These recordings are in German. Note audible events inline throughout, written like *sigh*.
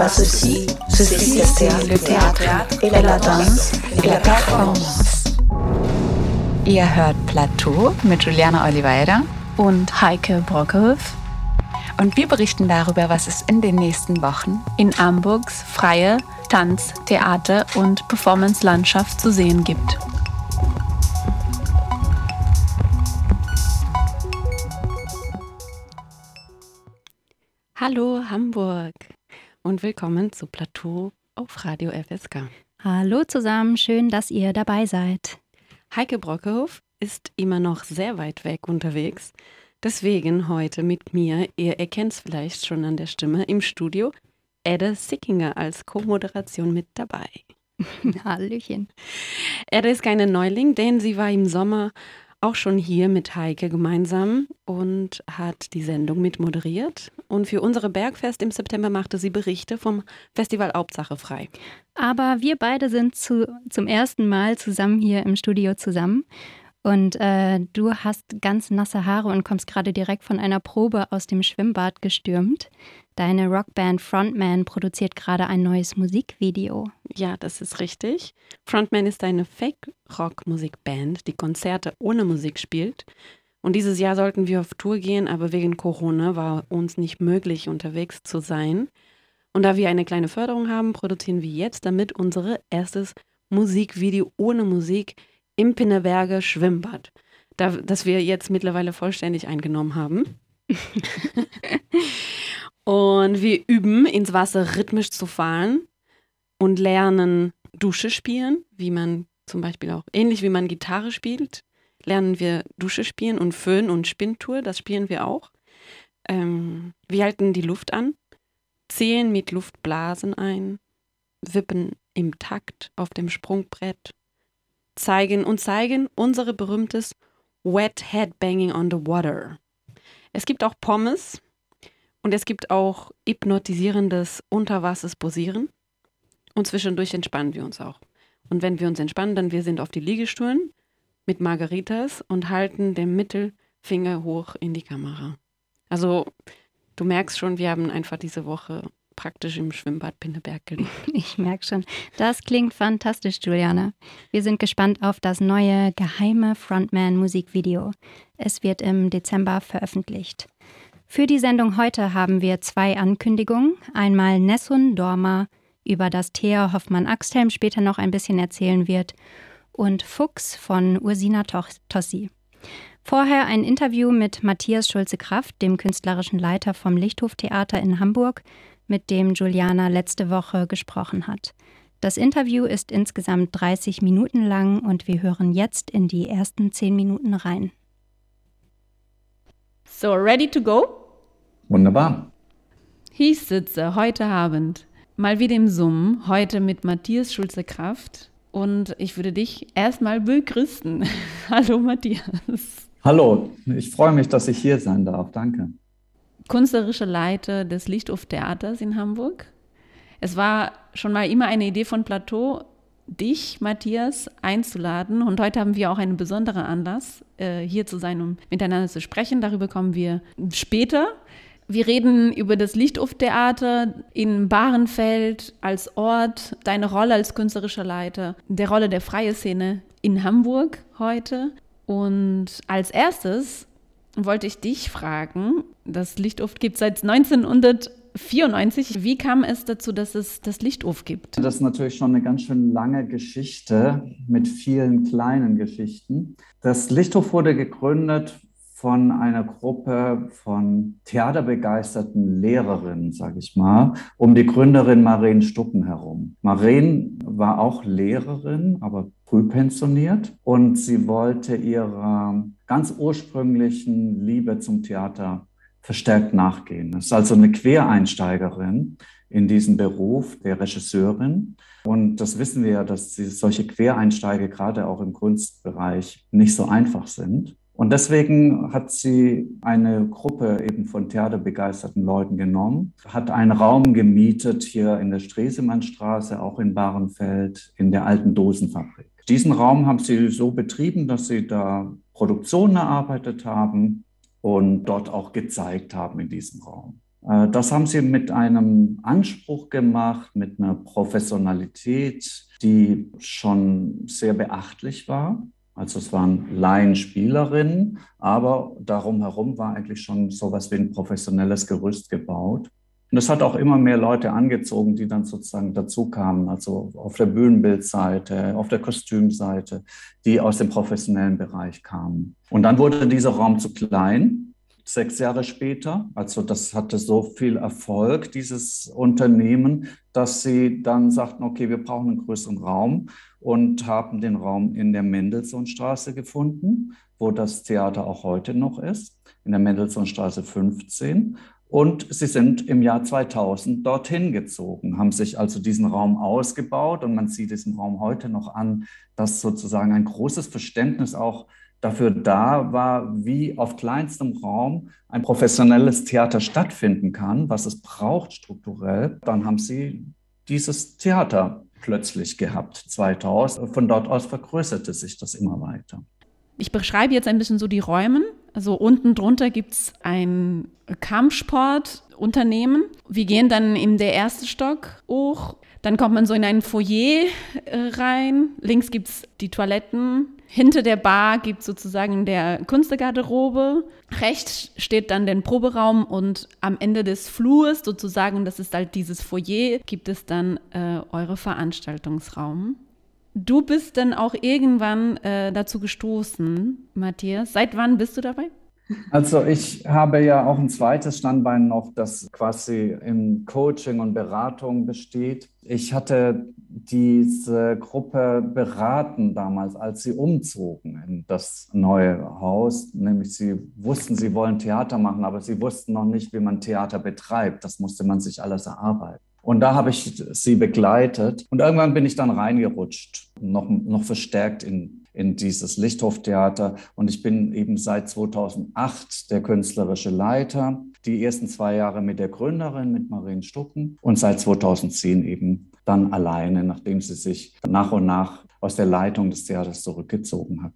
pas ceci. Ceci, c'est le théâtre et la danse et la performance. Ihr hört Plateau mit Juliana Oliveira und Heike Brockhoff. Und wir berichten darüber, was es in den nächsten Wochen in Hamburgs freie Tanz-, Theater- und Performance-Landschaft zu sehen gibt. Hallo Hamburg und willkommen zu Plateau auf Radio FSK. Hallo zusammen, schön, dass ihr dabei seid. Heike Brockhoff ist immer noch sehr weit weg unterwegs. Deswegen heute mit mir, ihr erkennt es vielleicht schon an der Stimme, im Studio Edde Sickinger als Co-Moderation mit dabei. *laughs* Hallöchen. Edde ist keine Neuling, denn sie war im Sommer auch schon hier mit Heike gemeinsam und hat die Sendung mitmoderiert. Und für unsere Bergfest im September machte sie Berichte vom Festival Hauptsache frei. Aber wir beide sind zu, zum ersten Mal zusammen hier im Studio zusammen. Und äh, du hast ganz nasse Haare und kommst gerade direkt von einer Probe aus dem Schwimmbad gestürmt. Deine Rockband Frontman produziert gerade ein neues Musikvideo. Ja, das ist richtig. Frontman ist eine Fake-Rock-Musikband, die Konzerte ohne Musik spielt. Und dieses Jahr sollten wir auf Tour gehen, aber wegen Corona war uns nicht möglich, unterwegs zu sein. Und da wir eine kleine Förderung haben, produzieren wir jetzt damit unser erstes Musikvideo ohne Musik im Pinneberger Schwimmbad, das wir jetzt mittlerweile vollständig eingenommen haben. *laughs* Und wir üben, ins Wasser rhythmisch zu fahren und lernen Dusche spielen, wie man zum Beispiel auch, ähnlich wie man Gitarre spielt, lernen wir Dusche spielen und Föhn und Spinntour, das spielen wir auch. Ähm, wir halten die Luft an, zählen mit Luftblasen ein, wippen im Takt auf dem Sprungbrett, zeigen und zeigen unser berühmtes Wet Headbanging on the Water. Es gibt auch Pommes, und es gibt auch hypnotisierendes Unterwassersposieren. Und zwischendurch entspannen wir uns auch. Und wenn wir uns entspannen, dann wir sind auf die Liegestühlen mit Margaritas und halten den Mittelfinger hoch in die Kamera. Also du merkst schon, wir haben einfach diese Woche praktisch im Schwimmbad Pinneberg gelebt. *laughs* Ich merke schon. Das klingt fantastisch, Juliane. Wir sind gespannt auf das neue geheime Frontman-Musikvideo. Es wird im Dezember veröffentlicht. Für die Sendung heute haben wir zwei Ankündigungen. Einmal Nessun Dorma, über das Thea Hoffmann-Axthelm später noch ein bisschen erzählen wird, und Fuchs von Ursina Tossi. Vorher ein Interview mit Matthias Schulze-Kraft, dem künstlerischen Leiter vom Lichthof-Theater in Hamburg, mit dem Juliana letzte Woche gesprochen hat. Das Interview ist insgesamt 30 Minuten lang und wir hören jetzt in die ersten 10 Minuten rein. So, ready to go? Wunderbar. Ich sitze heute Abend mal wieder im Summen, heute mit Matthias Schulze-Kraft und ich würde dich erstmal begrüßen. *laughs* Hallo Matthias. Hallo, ich freue mich, dass ich hier sein darf. Danke. Künstlerischer Leiter des Lichthof Theaters in Hamburg. Es war schon mal immer eine Idee von Plateau, dich, Matthias, einzuladen. Und heute haben wir auch einen besonderen Anlass, äh, hier zu sein, um miteinander zu sprechen. Darüber kommen wir später. Wir reden über das Lichthof-Theater in Bahrenfeld als Ort, deine Rolle als künstlerischer Leiter, der Rolle der freien Szene in Hamburg heute. Und als erstes wollte ich dich fragen, das Lichthof gibt seit 1994. Wie kam es dazu, dass es das Lichthof gibt? Das ist natürlich schon eine ganz schön lange Geschichte mit vielen kleinen Geschichten. Das Lichthof wurde gegründet von einer Gruppe von theaterbegeisterten Lehrerinnen, sage ich mal, um die Gründerin Maren Stuppen herum. Maren war auch Lehrerin, aber frühpensioniert und sie wollte ihrer ganz ursprünglichen Liebe zum Theater verstärkt nachgehen. Das ist also eine Quereinsteigerin in diesen Beruf der Regisseurin. Und das wissen wir ja, dass solche Quereinsteige gerade auch im Kunstbereich nicht so einfach sind. Und deswegen hat sie eine Gruppe eben von theaterbegeisterten Leuten genommen, hat einen Raum gemietet hier in der Stresemannstraße, auch in Bahrenfeld, in der alten Dosenfabrik. Diesen Raum haben sie so betrieben, dass sie da Produktionen erarbeitet haben und dort auch gezeigt haben in diesem Raum. Äh, das haben sie mit einem Anspruch gemacht, mit einer Professionalität, die schon sehr beachtlich war. Also es waren Laienspielerinnen, aber darum herum war eigentlich schon sowas wie ein professionelles Gerüst gebaut. Und es hat auch immer mehr Leute angezogen, die dann sozusagen dazu kamen, also auf der Bühnenbildseite, auf der Kostümseite, die aus dem professionellen Bereich kamen. Und dann wurde dieser Raum zu klein, sechs Jahre später. Also das hatte so viel Erfolg, dieses Unternehmen, dass sie dann sagten, okay, wir brauchen einen größeren Raum und haben den Raum in der Mendelssohnstraße gefunden, wo das Theater auch heute noch ist, in der Mendelssohnstraße 15. Und sie sind im Jahr 2000 dorthin gezogen, haben sich also diesen Raum ausgebaut und man sieht diesen Raum heute noch an, dass sozusagen ein großes Verständnis auch dafür da war, wie auf kleinstem Raum ein professionelles Theater stattfinden kann, was es braucht strukturell. Dann haben sie dieses Theater plötzlich gehabt, 2000. Von dort aus vergrößerte sich das immer weiter. Ich beschreibe jetzt ein bisschen so die Räume. Also unten drunter gibt es ein Kampfsportunternehmen. Wir gehen dann in der ersten Stock hoch. Dann kommt man so in ein Foyer äh, rein. Links gibt es die Toiletten. Hinter der Bar gibt sozusagen der Kunstgarderobe. Rechts steht dann der Proberaum und am Ende des Flurs sozusagen, das ist halt dieses Foyer, gibt es dann äh, eure Veranstaltungsraum. Du bist dann auch irgendwann äh, dazu gestoßen, Matthias. Seit wann bist du dabei? Also ich habe ja auch ein zweites Standbein noch, das quasi in Coaching und Beratung besteht. Ich hatte diese Gruppe beraten damals, als sie umzogen in das neue Haus. Nämlich sie wussten, sie wollen Theater machen, aber sie wussten noch nicht, wie man Theater betreibt. Das musste man sich alles erarbeiten. Und da habe ich sie begleitet. Und irgendwann bin ich dann reingerutscht, noch, noch verstärkt in, in dieses Lichthoftheater. Und ich bin eben seit 2008 der künstlerische Leiter. Die ersten zwei Jahre mit der Gründerin, mit Marien Stucken. Und seit 2010 eben dann alleine, nachdem sie sich nach und nach aus der Leitung des Theaters zurückgezogen hat.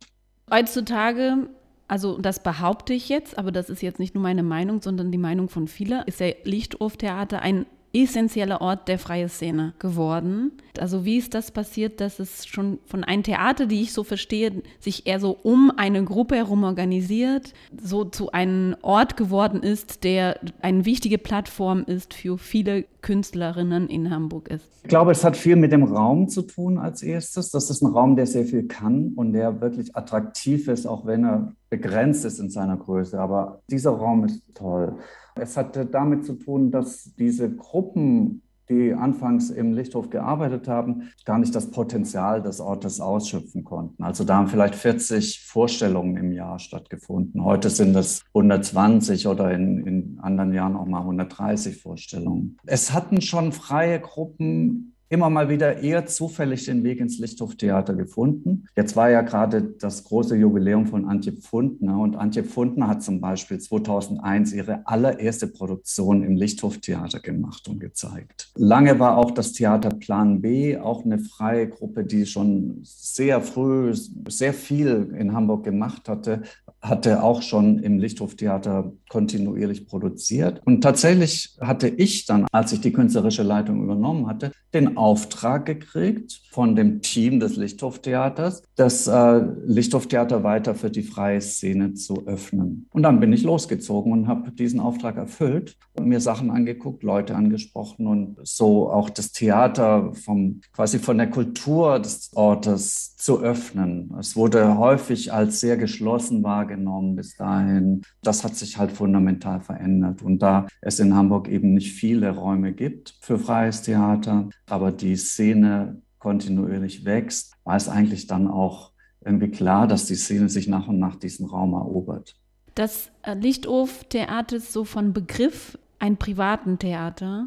Heutzutage also das behaupte ich jetzt, aber das ist jetzt nicht nur meine Meinung, sondern die Meinung von vielen, ist der Lichthof-Theater ein essentieller Ort der freien Szene geworden. Also wie ist das passiert, dass es schon von einem Theater, die ich so verstehe, sich eher so um eine Gruppe herum organisiert, so zu einem Ort geworden ist, der eine wichtige Plattform ist für viele Künstlerinnen in Hamburg ist? Ich glaube, es hat viel mit dem Raum zu tun als erstes. Das ist ein Raum, der sehr viel kann und der wirklich attraktiv ist, auch wenn er begrenzt ist in seiner Größe. Aber dieser Raum ist toll. Es hatte damit zu tun, dass diese Gruppen, die anfangs im Lichthof gearbeitet haben, gar nicht das Potenzial des Ortes ausschöpfen konnten. Also da haben vielleicht 40 Vorstellungen im Jahr stattgefunden. Heute sind es 120 oder in, in anderen Jahren auch mal 130 Vorstellungen. Es hatten schon freie Gruppen immer mal wieder eher zufällig den Weg ins Lichthoftheater gefunden. Jetzt war ja gerade das große Jubiläum von Antje Pfundner und Antje Pfundner hat zum Beispiel 2001 ihre allererste Produktion im Lichthoftheater gemacht und gezeigt. Lange war auch das Theater Plan B auch eine freie Gruppe, die schon sehr früh sehr viel in Hamburg gemacht hatte, hatte auch schon im Lichthoftheater kontinuierlich produziert. Und tatsächlich hatte ich dann, als ich die künstlerische Leitung übernommen hatte, den Auftrag gekriegt von dem Team des Lichthoftheaters, das äh, Lichthoftheater weiter für die freie Szene zu öffnen. Und dann bin ich losgezogen und habe diesen Auftrag erfüllt und mir Sachen angeguckt, Leute angesprochen und so auch das Theater vom, quasi von der Kultur des Ortes zu öffnen. Es wurde häufig als sehr geschlossen wahrgenommen bis dahin. Das hat sich halt fundamental verändert. Und da es in Hamburg eben nicht viele Räume gibt für freies Theater, aber die Szene kontinuierlich wächst, war es eigentlich dann auch irgendwie klar, dass die Szene sich nach und nach diesen Raum erobert. Das Lichthof-Theater ist so von Begriff ein privaten Theater.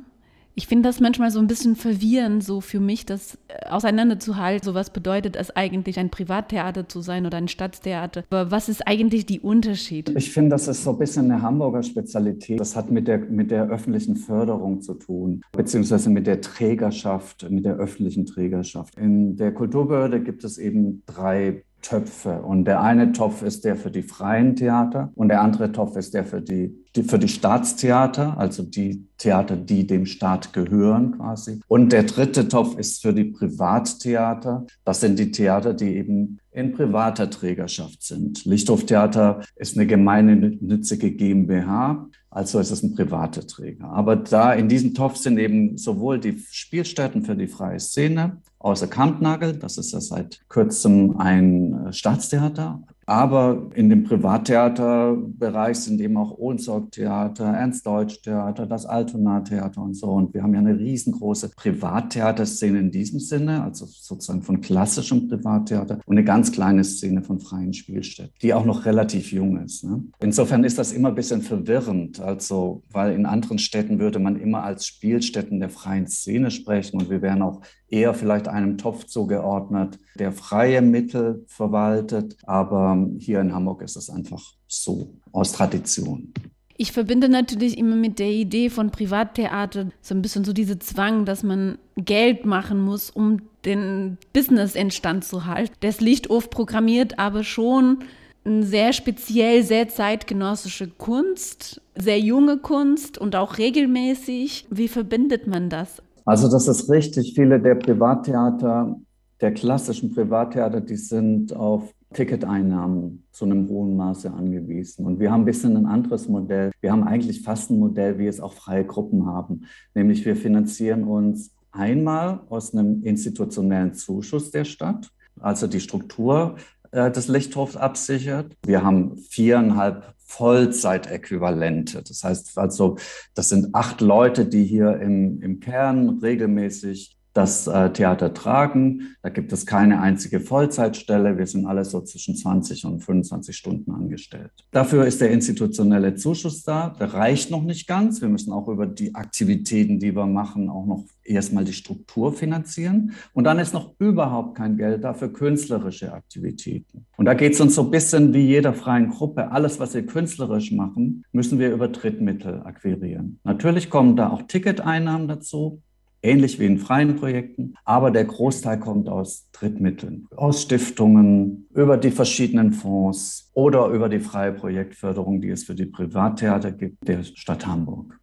Ich finde das manchmal so ein bisschen verwirrend, so für mich, das äh, auseinanderzuhalten. So was bedeutet es eigentlich, ein Privattheater zu sein oder ein Stadttheater? Aber was ist eigentlich die Unterschied? Ich finde, das ist so ein bisschen eine Hamburger Spezialität. Das hat mit der, mit der öffentlichen Förderung zu tun, beziehungsweise mit der Trägerschaft, mit der öffentlichen Trägerschaft. In der Kulturbehörde gibt es eben drei Töpfe. Und der eine Topf ist der für die freien Theater und der andere Topf ist der für die, die, für die Staatstheater, also die Theater, die dem Staat gehören quasi. Und der dritte Topf ist für die Privattheater. Das sind die Theater, die eben in privater Trägerschaft sind. Lichthoftheater ist eine gemeinnützige GmbH, also ist es ein privater Träger. Aber da in diesem Topf sind eben sowohl die Spielstätten für die freie Szene, außer Kampnagel, das ist ja seit kurzem ein Staatstheater, aber in dem Privattheaterbereich sind eben auch Ohnsorg-Theater, Ernst-Deutsch-Theater, das Altona-Theater und so. Und wir haben ja eine riesengroße Privattheaterszene in diesem Sinne, also sozusagen von klassischem Privattheater und eine ganz kleine Szene von freien Spielstätten, die auch noch relativ jung ist. Ne? Insofern ist das immer ein bisschen verwirrend, also weil in anderen Städten würde man immer als Spielstätten der freien Szene sprechen und wir wären auch eher vielleicht einem Topf zugeordnet, der freie Mittel verwaltet. Aber hier in Hamburg ist es einfach so aus Tradition. Ich verbinde natürlich immer mit der Idee von Privattheater so ein bisschen so diese Zwang, dass man Geld machen muss, um den Business in Stand zu halten. Das Lichtof programmiert aber schon sehr speziell, sehr zeitgenössische Kunst, sehr junge Kunst und auch regelmäßig. Wie verbindet man das? Also das ist richtig. Viele der Privattheater, der klassischen Privattheater, die sind auf Ticketeinnahmen zu einem hohen Maße angewiesen. Und wir haben ein bisschen ein anderes Modell. Wir haben eigentlich fast ein Modell, wie es auch freie Gruppen haben. Nämlich wir finanzieren uns einmal aus einem institutionellen Zuschuss der Stadt, also die Struktur äh, des Lichthofs absichert. Wir haben viereinhalb Vollzeitäquivalente. Das heißt also, das sind acht Leute, die hier im, im Kern regelmäßig das äh, Theater tragen. Da gibt es keine einzige Vollzeitstelle. Wir sind alle so zwischen 20 und 25 Stunden angestellt. Dafür ist der institutionelle Zuschuss da. Der reicht noch nicht ganz. Wir müssen auch über die Aktivitäten, die wir machen, auch noch erstmal die Struktur finanzieren. Und dann ist noch überhaupt kein Geld da für künstlerische Aktivitäten. Und da geht es uns so ein bisschen wie jeder freien Gruppe. Alles, was wir künstlerisch machen, müssen wir über Drittmittel akquirieren. Natürlich kommen da auch Ticketeinnahmen dazu ähnlich wie in freien Projekten, aber der Großteil kommt aus Drittmitteln, aus Stiftungen, über die verschiedenen Fonds oder über die freie Projektförderung, die es für die Privattheater gibt, der Stadt Hamburg.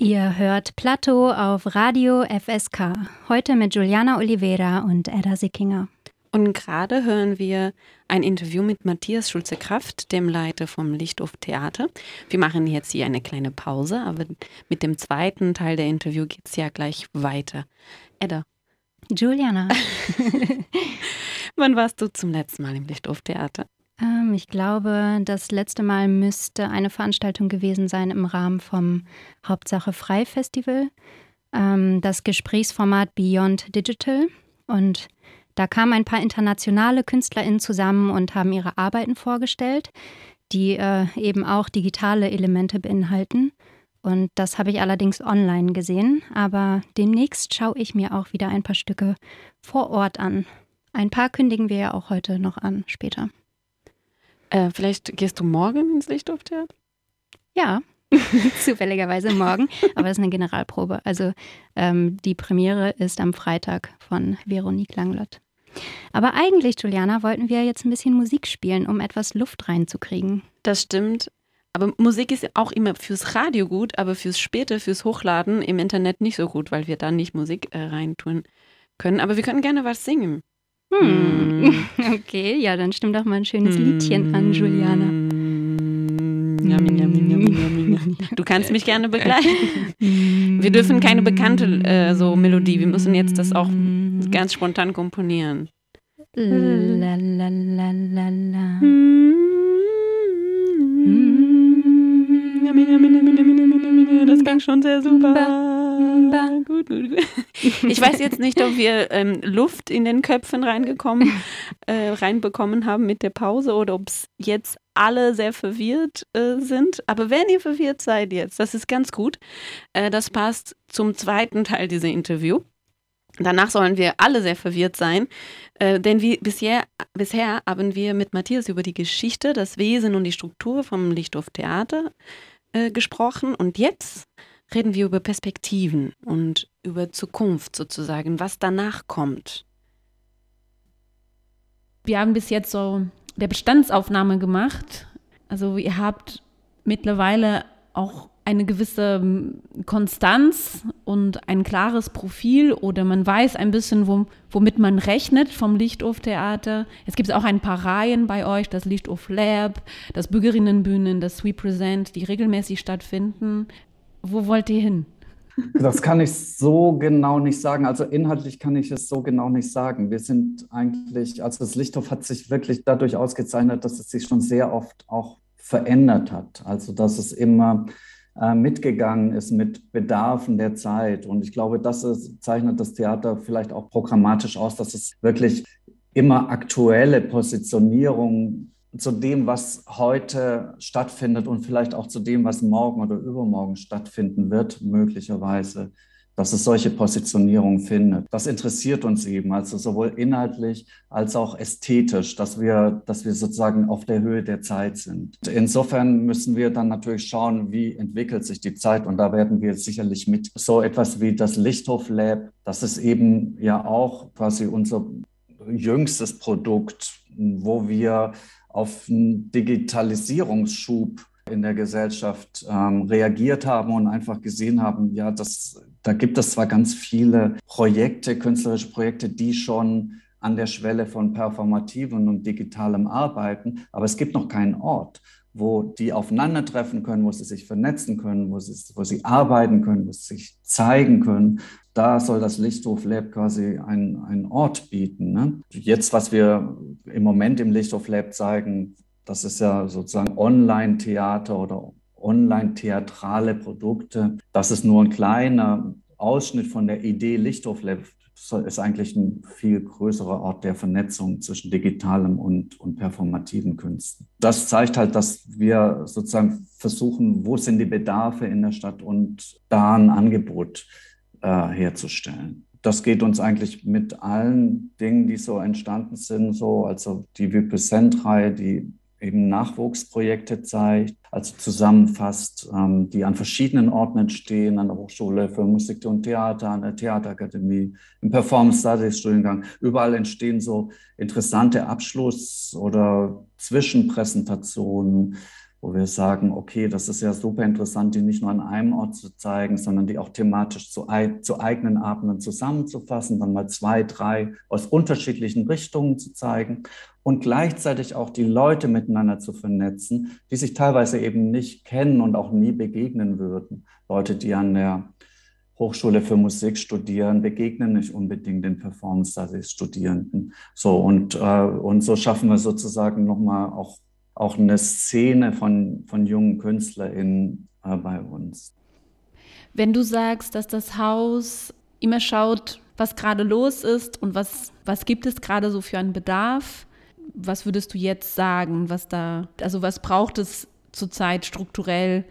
Ihr hört Plateau auf Radio FSK. Heute mit Juliana Oliveira und Edda Sickinger. Und gerade hören wir ein Interview mit Matthias Schulze-Kraft, dem Leiter vom Lichthof Theater. Wir machen jetzt hier eine kleine Pause, aber mit dem zweiten Teil der Interview geht es ja gleich weiter. Edda. Juliana. *laughs* Wann warst du zum letzten Mal im Lichthof Theater? Ähm, ich glaube, das letzte Mal müsste eine Veranstaltung gewesen sein im Rahmen vom Hauptsache Frei Festival. Ähm, das Gesprächsformat Beyond Digital. Und da kamen ein paar internationale KünstlerInnen zusammen und haben ihre Arbeiten vorgestellt, die äh, eben auch digitale Elemente beinhalten. Und das habe ich allerdings online gesehen. Aber demnächst schaue ich mir auch wieder ein paar Stücke vor Ort an. Ein paar kündigen wir ja auch heute noch an, später. Äh, vielleicht gehst du morgen ins Lichtdorftheater? Ja, *laughs* zufälligerweise morgen. Aber das ist eine Generalprobe. Also ähm, die Premiere ist am Freitag von Veronique Langlott. Aber eigentlich, Juliana, wollten wir jetzt ein bisschen Musik spielen, um etwas Luft reinzukriegen. Das stimmt. Aber Musik ist auch immer fürs Radio gut, aber fürs späte, fürs Hochladen im Internet nicht so gut, weil wir da nicht Musik äh, reintun können. Aber wir können gerne was singen. Hm. *laughs* Okay, ja, dann stimm doch mal ein schönes Liedchen an, Juliana. Du kannst mich gerne begleiten. *laughs* Wir dürfen keine bekannte äh, so Melodie. Wir müssen jetzt das auch ganz spontan komponieren. La, la, la, la, la. Das klingt schon sehr super. Gut, gut, gut. Ich weiß jetzt nicht, ob wir ähm, Luft in den Köpfen reingekommen, äh, reinbekommen haben mit der Pause oder ob es jetzt alle sehr verwirrt äh, sind. Aber wenn ihr verwirrt seid jetzt, das ist ganz gut. Äh, das passt zum zweiten Teil dieser Interview. Danach sollen wir alle sehr verwirrt sein, äh, denn wie bisher, bisher haben wir mit Matthias über die Geschichte, das Wesen und die Struktur vom Lichthof Theater äh, gesprochen und jetzt reden wir über Perspektiven und über Zukunft sozusagen, was danach kommt. Wir haben bis jetzt so der Bestandsaufnahme gemacht. Also ihr habt mittlerweile auch eine gewisse ähm, Konstanz und ein klares Profil oder man weiß ein bisschen, wo, womit man rechnet vom Lichthof-Theater. Es gibt auch ein paar Reihen bei euch, das Lichthof Lab, das Bürgerinnenbühnen, das We Present, die regelmäßig stattfinden. Wo wollt ihr hin? Das kann ich so genau nicht sagen. Also inhaltlich kann ich es so genau nicht sagen. Wir sind eigentlich, also das Lichthof hat sich wirklich dadurch ausgezeichnet, dass es sich schon sehr oft auch verändert hat. Also dass es immer äh, mitgegangen ist mit Bedarfen der Zeit. Und ich glaube, das ist, zeichnet das Theater vielleicht auch programmatisch aus, dass es wirklich immer aktuelle Positionierungen zu dem, was heute stattfindet und vielleicht auch zu dem, was morgen oder übermorgen stattfinden wird, möglicherweise, dass es solche Positionierungen findet. Das interessiert uns eben, also sowohl inhaltlich als auch ästhetisch, dass wir, dass wir sozusagen auf der Höhe der Zeit sind. Insofern müssen wir dann natürlich schauen, wie entwickelt sich die Zeit und da werden wir sicherlich mit so etwas wie das Lichthof Lab, das ist eben ja auch quasi unser jüngstes Produkt, wo wir auf einen Digitalisierungsschub in der Gesellschaft ähm, reagiert haben und einfach gesehen haben, ja, das, da gibt es zwar ganz viele Projekte, künstlerische Projekte, die schon an der Schwelle von performativen und digitalem arbeiten, aber es gibt noch keinen Ort, wo die aufeinandertreffen können, wo sie sich vernetzen können, wo sie, wo sie arbeiten können, wo sie sich zeigen können da soll das Lichthof Lab quasi einen Ort bieten. Ne? Jetzt, was wir im Moment im Lichthof Lab zeigen, das ist ja sozusagen Online-Theater oder online-theatrale Produkte. Das ist nur ein kleiner Ausschnitt von der Idee Lichthof Lab. Ist eigentlich ein viel größerer Ort der Vernetzung zwischen digitalem und, und performativen Künsten. Das zeigt halt, dass wir sozusagen versuchen, wo sind die Bedarfe in der Stadt und da ein Angebot äh, herzustellen. Das geht uns eigentlich mit allen Dingen, die so entstanden sind, so, also die Vipresent-Reihe, die eben Nachwuchsprojekte zeigt, also zusammenfasst, ähm, die an verschiedenen Orten entstehen, an der Hochschule für Musik und Theater, an der Theaterakademie, im Performance Studies Studiengang. Überall entstehen so interessante Abschluss- oder Zwischenpräsentationen, wo wir sagen, okay, das ist ja super interessant, die nicht nur an einem Ort zu zeigen, sondern die auch thematisch zu, zu eigenen Abenden zusammenzufassen, dann mal zwei, drei aus unterschiedlichen Richtungen zu zeigen und gleichzeitig auch die Leute miteinander zu vernetzen, die sich teilweise eben nicht kennen und auch nie begegnen würden. Leute, die an der Hochschule für Musik studieren, begegnen nicht unbedingt den Performance Studies Studierenden. So und, äh, und so schaffen wir sozusagen nochmal auch auch eine Szene von, von jungen KünstlerInnen äh, bei uns. Wenn du sagst, dass das Haus immer schaut, was gerade los ist und was, was gibt es gerade so für einen Bedarf, was würdest du jetzt sagen, was da, also was braucht es zurzeit strukturell,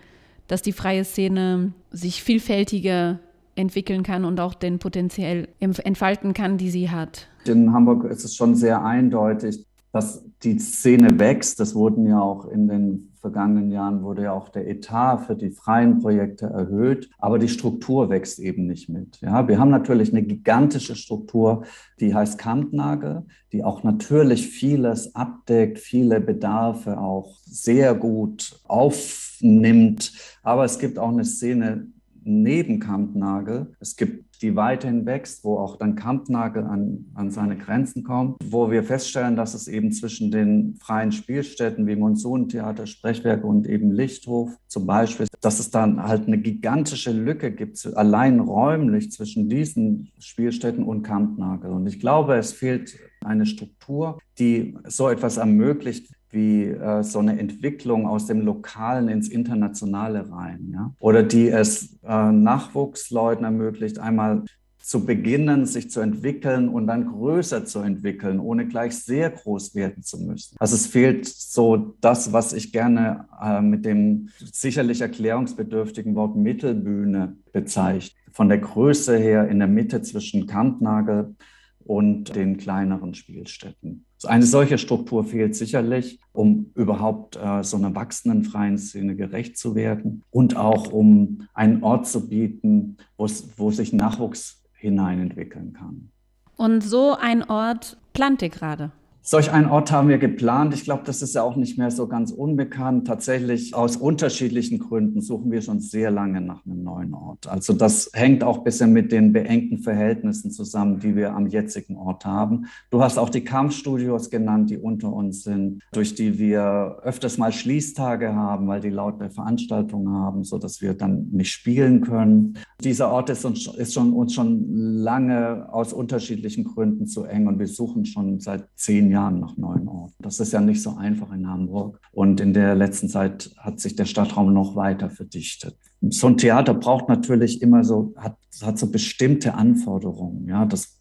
dass die freie Szene sich vielfältiger entwickeln kann und auch den potenziell entfalten kann, die sie hat? In Hamburg ist es schon sehr eindeutig, dass die Szene wächst. Das wurden ja auch in den vergangenen Jahren wurde ja auch der Etat für die freien Projekte erhöht, aber die Struktur wächst eben nicht mit. Ja, wir haben natürlich eine gigantische Struktur, die heißt Kampnagel, die auch natürlich vieles abdeckt, viele Bedarfe auch sehr gut aufnimmt. Aber es gibt auch eine Szene neben Kampnagel. Es gibt die weiterhin wächst, wo auch dann Kampnagel an, an seine Grenzen kommt, wo wir feststellen, dass es eben zwischen den freien Spielstätten wie Monsuntheater, Sprechwerke und eben Lichthof zum Beispiel, dass es dann halt eine gigantische Lücke gibt, allein räumlich zwischen diesen Spielstätten und Kampnagel. Und ich glaube, es fehlt eine Struktur, die so etwas ermöglicht, wie äh, so eine Entwicklung aus dem Lokalen ins Internationale rein. Ja? Oder die es äh, Nachwuchsleuten ermöglicht, einmal zu beginnen, sich zu entwickeln und dann größer zu entwickeln, ohne gleich sehr groß werden zu müssen. Also es fehlt so das, was ich gerne äh, mit dem sicherlich erklärungsbedürftigen Wort Mittelbühne bezeichne. Von der Größe her in der Mitte zwischen Kampnagel und den kleineren Spielstätten. Eine solche Struktur fehlt sicherlich, um überhaupt äh, so einer wachsenden freien Szene gerecht zu werden und auch um einen Ort zu bieten, wo sich Nachwuchs hineinentwickeln kann. Und so ein Ort plant ihr gerade? Solch einen Ort haben wir geplant. Ich glaube, das ist ja auch nicht mehr so ganz unbekannt. Tatsächlich aus unterschiedlichen Gründen suchen wir schon sehr lange nach einem neuen Ort. Also das hängt auch ein bisschen mit den beengten Verhältnissen zusammen, die wir am jetzigen Ort haben. Du hast auch die Kampfstudios genannt, die unter uns sind, durch die wir öfters mal Schließtage haben, weil die laute Veranstaltungen haben, so dass wir dann nicht spielen können. Dieser Ort ist uns, ist schon, uns schon lange aus unterschiedlichen Gründen zu eng und wir suchen schon seit zehn Jahren Jahren nach neuen Orten. Das ist ja nicht so einfach in Hamburg. Und in der letzten Zeit hat sich der Stadtraum noch weiter verdichtet. So ein Theater braucht natürlich immer so, hat, hat so bestimmte Anforderungen. Ja, das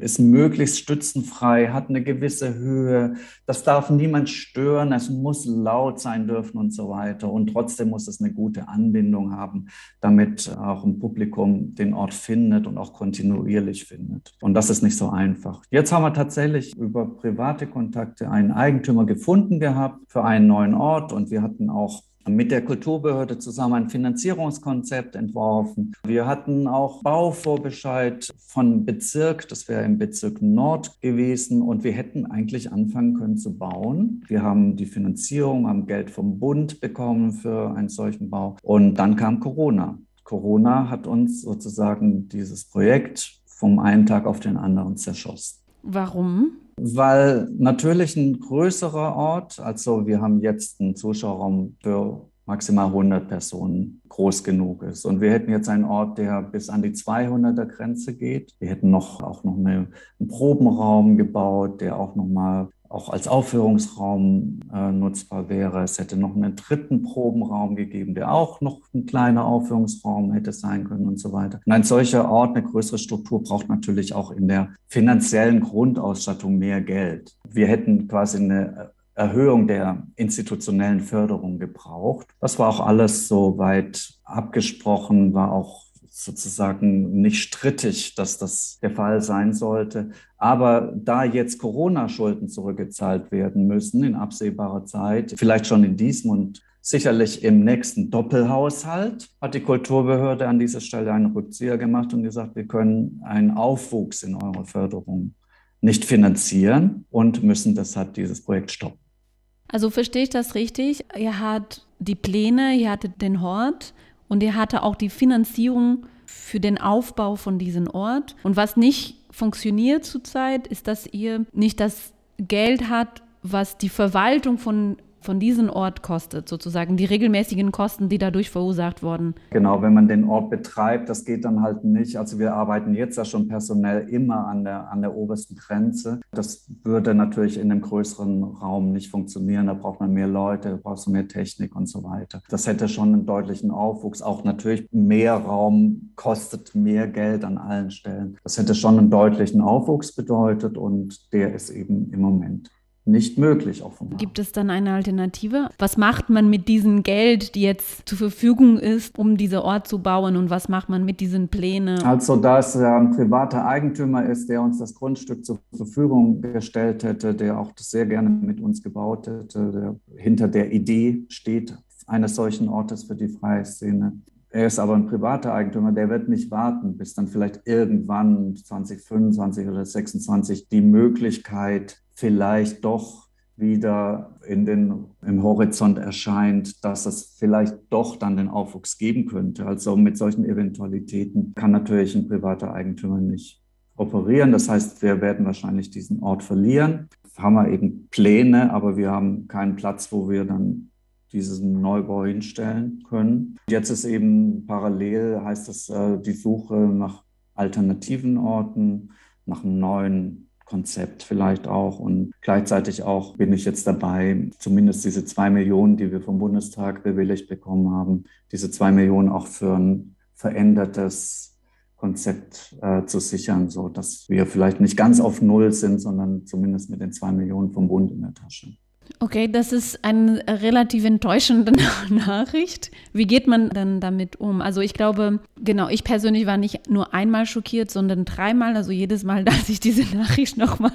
ist möglichst stützenfrei, hat eine gewisse Höhe. Das darf niemand stören. Es muss laut sein dürfen und so weiter. Und trotzdem muss es eine gute Anbindung haben, damit auch ein Publikum den Ort findet und auch kontinuierlich findet. Und das ist nicht so einfach. Jetzt haben wir tatsächlich über private Kontakte einen Eigentümer gefunden gehabt für einen neuen Ort und wir hatten auch mit der Kulturbehörde zusammen ein Finanzierungskonzept entworfen. Wir hatten auch Bauvorbescheid von Bezirk, das wäre im Bezirk Nord gewesen und wir hätten eigentlich anfangen können zu bauen. Wir haben die Finanzierung, haben Geld vom Bund bekommen für einen solchen Bau und dann kam Corona. Corona hat uns sozusagen dieses Projekt vom einen Tag auf den anderen zerschossen. Warum? Weil natürlich ein größerer Ort, also wir haben jetzt einen Zuschauerraum für maximal 100 Personen groß genug ist. Und wir hätten jetzt einen Ort, der bis an die 200er Grenze geht. Wir hätten noch auch noch eine, einen Probenraum gebaut, der auch noch mal auch als Aufführungsraum äh, nutzbar wäre. Es hätte noch einen dritten Probenraum gegeben, der auch noch ein kleiner Aufführungsraum hätte sein können und so weiter. Und ein solcher Ort, eine größere Struktur braucht natürlich auch in der finanziellen Grundausstattung mehr Geld. Wir hätten quasi eine Erhöhung der institutionellen Förderung gebraucht. Das war auch alles so weit abgesprochen, war auch sozusagen nicht strittig, dass das der Fall sein sollte. Aber da jetzt Corona-Schulden zurückgezahlt werden müssen in absehbarer Zeit, vielleicht schon in diesem und sicherlich im nächsten Doppelhaushalt, hat die Kulturbehörde an dieser Stelle einen Rückzieher gemacht und gesagt, wir können einen Aufwuchs in eurer Förderung nicht finanzieren und müssen deshalb dieses Projekt stoppen. Also verstehe ich das richtig? Ihr habt die Pläne, ihr hattet den Hort und er hatte auch die Finanzierung für den Aufbau von diesem Ort. Und was nicht funktioniert zurzeit, ist, dass ihr nicht das Geld habt, was die Verwaltung von von diesem Ort kostet, sozusagen die regelmäßigen Kosten, die dadurch verursacht wurden. Genau, wenn man den Ort betreibt, das geht dann halt nicht. Also wir arbeiten jetzt ja schon personell immer an der, an der obersten Grenze. Das würde natürlich in einem größeren Raum nicht funktionieren. Da braucht man mehr Leute, da braucht man mehr Technik und so weiter. Das hätte schon einen deutlichen Aufwuchs. Auch natürlich mehr Raum kostet mehr Geld an allen Stellen. Das hätte schon einen deutlichen Aufwuchs bedeutet und der ist eben im Moment nicht möglich offenbar. Gibt es dann eine Alternative? Was macht man mit diesem Geld, die jetzt zur Verfügung ist, um diesen Ort zu bauen und was macht man mit diesen Plänen? Also da es ja ein privater Eigentümer ist, der uns das Grundstück zur Verfügung gestellt hätte, der auch das sehr gerne mit uns gebaut hätte, der hinter der Idee steht eines solchen Ortes für die freie Szene. Er ist aber ein privater Eigentümer, der wird nicht warten, bis dann vielleicht irgendwann 2025 oder 2026 die Möglichkeit vielleicht doch wieder in den, im Horizont erscheint, dass es vielleicht doch dann den Aufwuchs geben könnte. Also mit solchen Eventualitäten kann natürlich ein privater Eigentümer nicht operieren. Das heißt, wir werden wahrscheinlich diesen Ort verlieren. Haben wir eben Pläne, aber wir haben keinen Platz, wo wir dann diesen Neubau hinstellen können. Jetzt ist eben parallel, heißt das, äh, die Suche nach alternativen Orten, nach einem neuen Konzept vielleicht auch. Und gleichzeitig auch bin ich jetzt dabei, zumindest diese zwei Millionen, die wir vom Bundestag bewilligt bekommen haben, diese zwei Millionen auch für ein verändertes Konzept äh, zu sichern, so dass wir vielleicht nicht ganz auf Null sind, sondern zumindest mit den zwei Millionen vom Bund in der Tasche. Okay, das ist eine relativ enttäuschende *laughs* Nachricht. Wie geht man dann damit um? Also ich glaube, genau, ich persönlich war nicht nur einmal schockiert, sondern dreimal, also jedes Mal, *laughs* dass ich diese Nachricht nochmal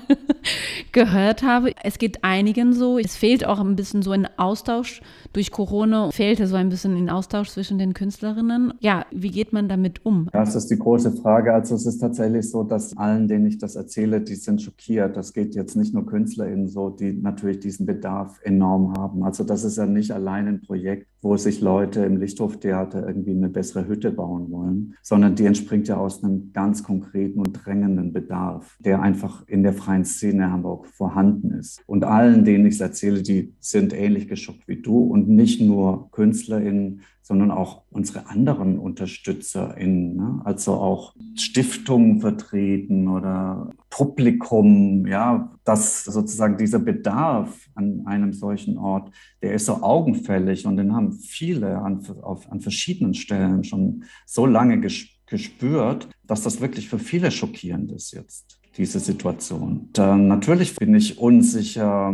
gehört habe. Es geht einigen so. Es fehlt auch ein bisschen so ein Austausch. Durch Corona fehlte so ein bisschen ein Austausch zwischen den Künstlerinnen. Ja, wie geht man damit um? Das ist die große Frage. Also es ist tatsächlich so, dass allen, denen ich das erzähle, die sind schockiert. Das geht jetzt nicht nur KünstlerInnen so, die natürlich diesen Bedarf Bedarf enorm haben. Also das ist ja nicht allein ein Projekt, wo sich Leute im Lichthoftheater irgendwie eine bessere Hütte bauen wollen, sondern die entspringt ja aus einem ganz konkreten und drängenden Bedarf, der einfach in der freien Szene Hamburg vorhanden ist. Und allen, denen ich es erzähle, die sind ähnlich geschockt wie du und nicht nur KünstlerInnen, sondern auch unsere anderen UnterstützerInnen, ne? also auch Stiftungen vertreten oder Publikum, ja, dass sozusagen dieser Bedarf an einem solchen Ort, der ist so augenfällig und den haben viele an, auf, an verschiedenen Stellen schon so lange gespürt, dass das wirklich für viele schockierend ist jetzt diese Situation. Und, natürlich bin ich unsicher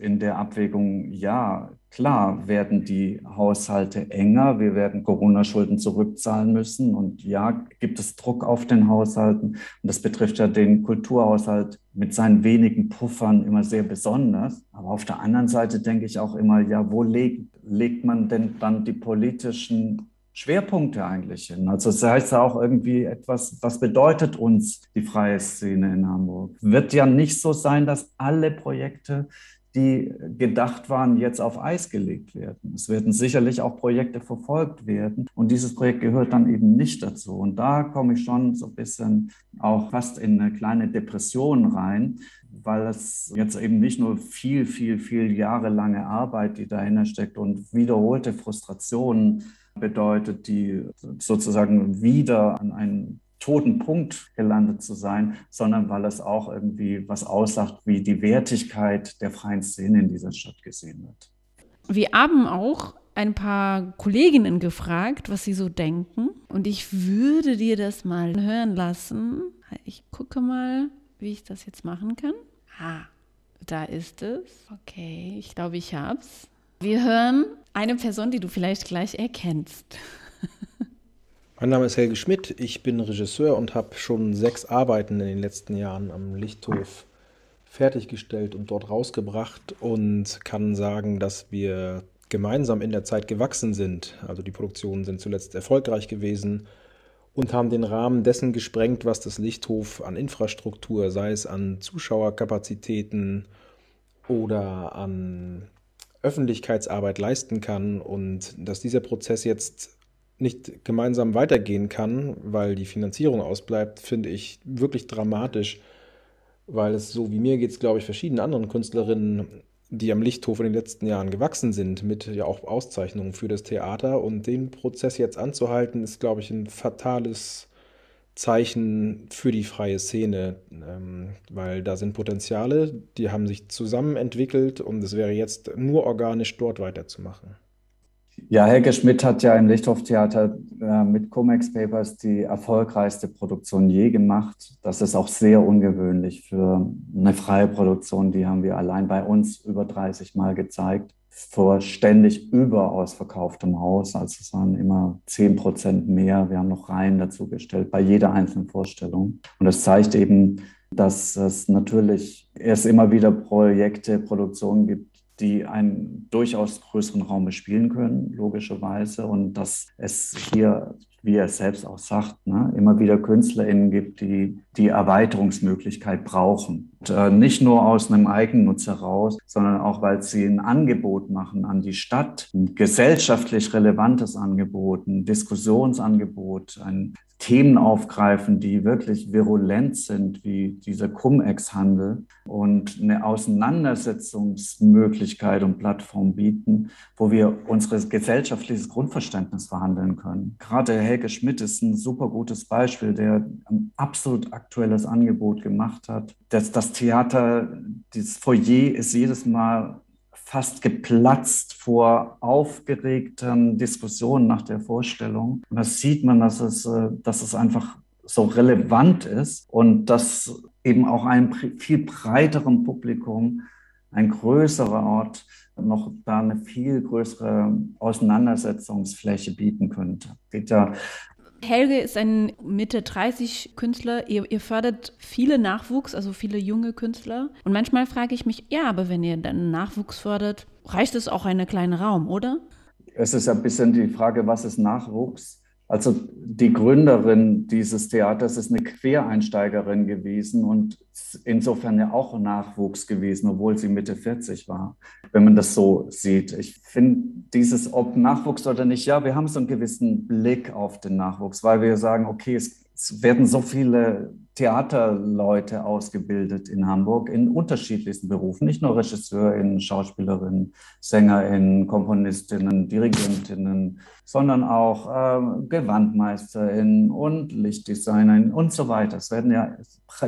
in der Abwägung, ja, Klar werden die Haushalte enger, wir werden Corona-Schulden zurückzahlen müssen und ja, gibt es Druck auf den Haushalten und das betrifft ja den Kulturhaushalt mit seinen wenigen Puffern immer sehr besonders. Aber auf der anderen Seite denke ich auch immer, ja, wo legt, legt man denn dann die politischen Schwerpunkte eigentlich hin. Also das heißt ja auch irgendwie etwas, was bedeutet uns die freie Szene in Hamburg? Wird ja nicht so sein, dass alle Projekte die gedacht waren, jetzt auf Eis gelegt werden. Es werden sicherlich auch Projekte verfolgt werden. Und dieses Projekt gehört dann eben nicht dazu. Und da komme ich schon so ein bisschen auch fast in eine kleine Depression rein, weil es jetzt eben nicht nur viel, viel, viel jahrelange Arbeit, die dahinter steckt und wiederholte Frustrationen bedeutet, die sozusagen wieder an einen toten Punkt gelandet zu sein, sondern weil es auch irgendwie was aussagt, wie die Wertigkeit der freien Szene in dieser Stadt gesehen wird. Wir haben auch ein paar Kolleginnen gefragt, was sie so denken. Und ich würde dir das mal hören lassen. Ich gucke mal, wie ich das jetzt machen kann. Ah, da ist es. Okay, ich glaube, ich hab's. Wir hören eine Person, die du vielleicht gleich erkennst. *laughs* Mein Name ist Helge Schmidt, ich bin Regisseur und habe schon sechs Arbeiten in den letzten Jahren am Lichthof fertiggestellt und dort rausgebracht und kann sagen, dass wir gemeinsam in der Zeit gewachsen sind. Also die Produktionen sind zuletzt erfolgreich gewesen und haben den Rahmen dessen gesprengt, was das Lichthof an Infrastruktur, sei es an Zuschauerkapazitäten oder an Öffentlichkeitsarbeit leisten kann und dass dieser Prozess jetzt nicht gemeinsam weitergehen kann, weil die Finanzierung ausbleibt, finde ich wirklich dramatisch, weil es so wie mir geht es, glaube ich, verschiedenen anderen Künstlerinnen, die am Lichthof in den letzten Jahren gewachsen sind, mit ja auch Auszeichnungen für das Theater. Und den Prozess jetzt anzuhalten, ist, glaube ich, ein fatales Zeichen für die freie Szene, ähm, weil da sind Potenziale, die haben sich zusammen entwickelt und es wäre jetzt nur organisch dort weiterzumachen. Ja, Helge Schmidt hat ja im Lichthof-Theater äh, mit Comex Papers die erfolgreichste Produktion je gemacht. Das ist auch sehr ungewöhnlich für eine freie Produktion. Die haben wir allein bei uns über 30 Mal gezeigt. Vor ständig überaus verkauftem Haus. Also es waren immer 10 Prozent mehr. Wir haben noch Reihen dazu gestellt bei jeder einzelnen Vorstellung. Und das zeigt eben, dass es natürlich erst immer wieder Projekte, Produktionen gibt, die einen durchaus größeren Raum bespielen können, logischerweise. Und dass es hier, wie er selbst auch sagt, ne, immer wieder KünstlerInnen gibt, die die Erweiterungsmöglichkeit brauchen. Und, äh, nicht nur aus einem Eigennutz heraus, sondern auch, weil sie ein Angebot machen an die Stadt, ein gesellschaftlich relevantes Angebot, ein Diskussionsangebot, ein Themen aufgreifen, die wirklich virulent sind, wie dieser Cum-Ex-Handel und eine Auseinandersetzungsmöglichkeit und Plattform bieten, wo wir unser gesellschaftliches Grundverständnis verhandeln können. Gerade Helge Schmidt ist ein super gutes Beispiel, der ein absolut aktuelles Angebot gemacht hat. Das, das Theater, das Foyer ist jedes Mal fast geplatzt vor aufgeregten Diskussionen nach der Vorstellung. Und da sieht man, dass es, äh, dass es einfach so relevant ist und dass eben auch einem viel breiteren Publikum ein größerer Ort noch da eine viel größere Auseinandersetzungsfläche bieten könnte. Geht ja Helge ist ein Mitte 30 Künstler. Ihr, ihr, fördert viele Nachwuchs, also viele junge Künstler. Und manchmal frage ich mich, ja, aber wenn ihr dann Nachwuchs fördert, reicht es auch eine kleine Raum, oder? Es ist ein bisschen die Frage, was ist Nachwuchs? Also die Gründerin dieses Theaters ist eine Quereinsteigerin gewesen und insofern ja auch Nachwuchs gewesen, obwohl sie Mitte 40 war, wenn man das so sieht. Ich finde dieses, ob Nachwuchs oder nicht, ja, wir haben so einen gewissen Blick auf den Nachwuchs, weil wir sagen, okay, es es werden so viele Theaterleute ausgebildet in Hamburg in unterschiedlichsten Berufen, nicht nur Regisseurinnen, Schauspielerinnen, Sängerinnen, Komponistinnen, Dirigentinnen, sondern auch äh, Gewandmeisterinnen und Lichtdesignerinnen und so weiter. Es werden ja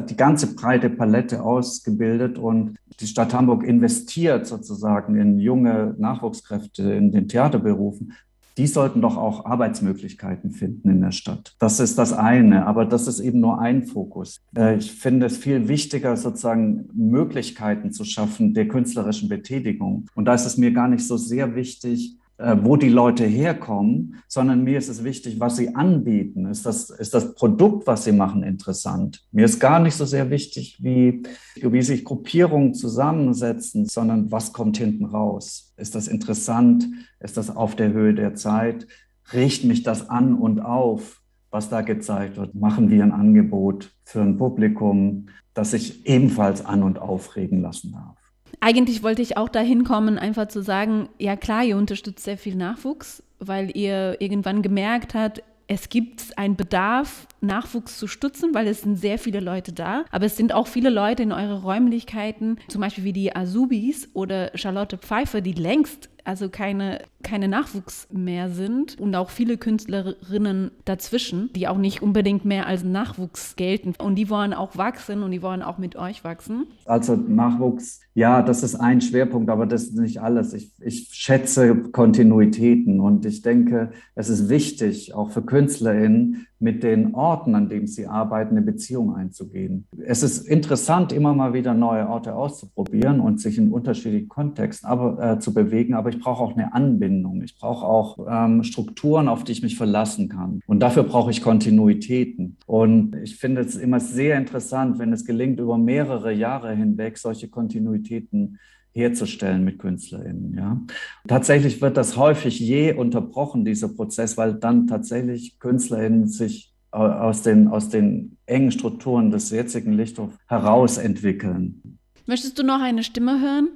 die ganze breite Palette ausgebildet und die Stadt Hamburg investiert sozusagen in junge Nachwuchskräfte in den Theaterberufen, die sollten doch auch Arbeitsmöglichkeiten finden in der Stadt. Das ist das eine, aber das ist eben nur ein Fokus. Äh, ich finde es viel wichtiger, sozusagen Möglichkeiten zu schaffen der künstlerischen Betätigung. Und da ist es mir gar nicht so sehr wichtig, wo die Leute herkommen, sondern mir ist es wichtig, was sie anbieten. Ist das, ist das Produkt, was sie machen, interessant? Mir ist gar nicht so sehr wichtig, wie, wie sich Gruppierungen zusammensetzen, sondern was kommt hinten raus? Ist das interessant? Ist das auf der Höhe der Zeit? Riecht mich das an und auf, was da gezeigt wird? Machen wir ein Angebot für ein Publikum, das sich ebenfalls an und aufregen lassen darf? Eigentlich wollte ich auch dahin kommen, einfach zu sagen, ja klar, ihr unterstützt sehr viel Nachwuchs, weil ihr irgendwann gemerkt habt, es gibt einen Bedarf, Nachwuchs zu stützen, weil es sind sehr viele Leute da. Aber es sind auch viele Leute in euren Räumlichkeiten, zum Beispiel wie die Azubis oder Charlotte Pfeiffer, die längst also keine, keine Nachwuchs mehr sind und auch viele Künstlerinnen dazwischen, die auch nicht unbedingt mehr als Nachwuchs gelten. Und die wollen auch wachsen und die wollen auch mit euch wachsen. Also Nachwuchs, ja, das ist ein Schwerpunkt, aber das ist nicht alles. Ich, ich schätze Kontinuitäten und ich denke, es ist wichtig, auch für KünstlerInnen, mit den Orten, an denen sie arbeiten, eine Beziehung einzugehen. Es ist interessant, immer mal wieder neue Orte auszuprobieren und sich in unterschiedlichen Kontexten aber, äh, zu bewegen, aber ich brauche auch eine Anbindung. Ich brauche auch ähm, Strukturen, auf die ich mich verlassen kann. Und dafür brauche ich Kontinuitäten. Und ich finde es immer sehr interessant, wenn es gelingt, über mehrere Jahre hinweg solche Kontinuitäten herzustellen mit KünstlerInnen. Ja. Tatsächlich wird das häufig je unterbrochen, dieser Prozess, weil dann tatsächlich KünstlerInnen sich aus den, aus den engen Strukturen des jetzigen Lichthofs herausentwickeln. Möchtest du noch eine Stimme hören?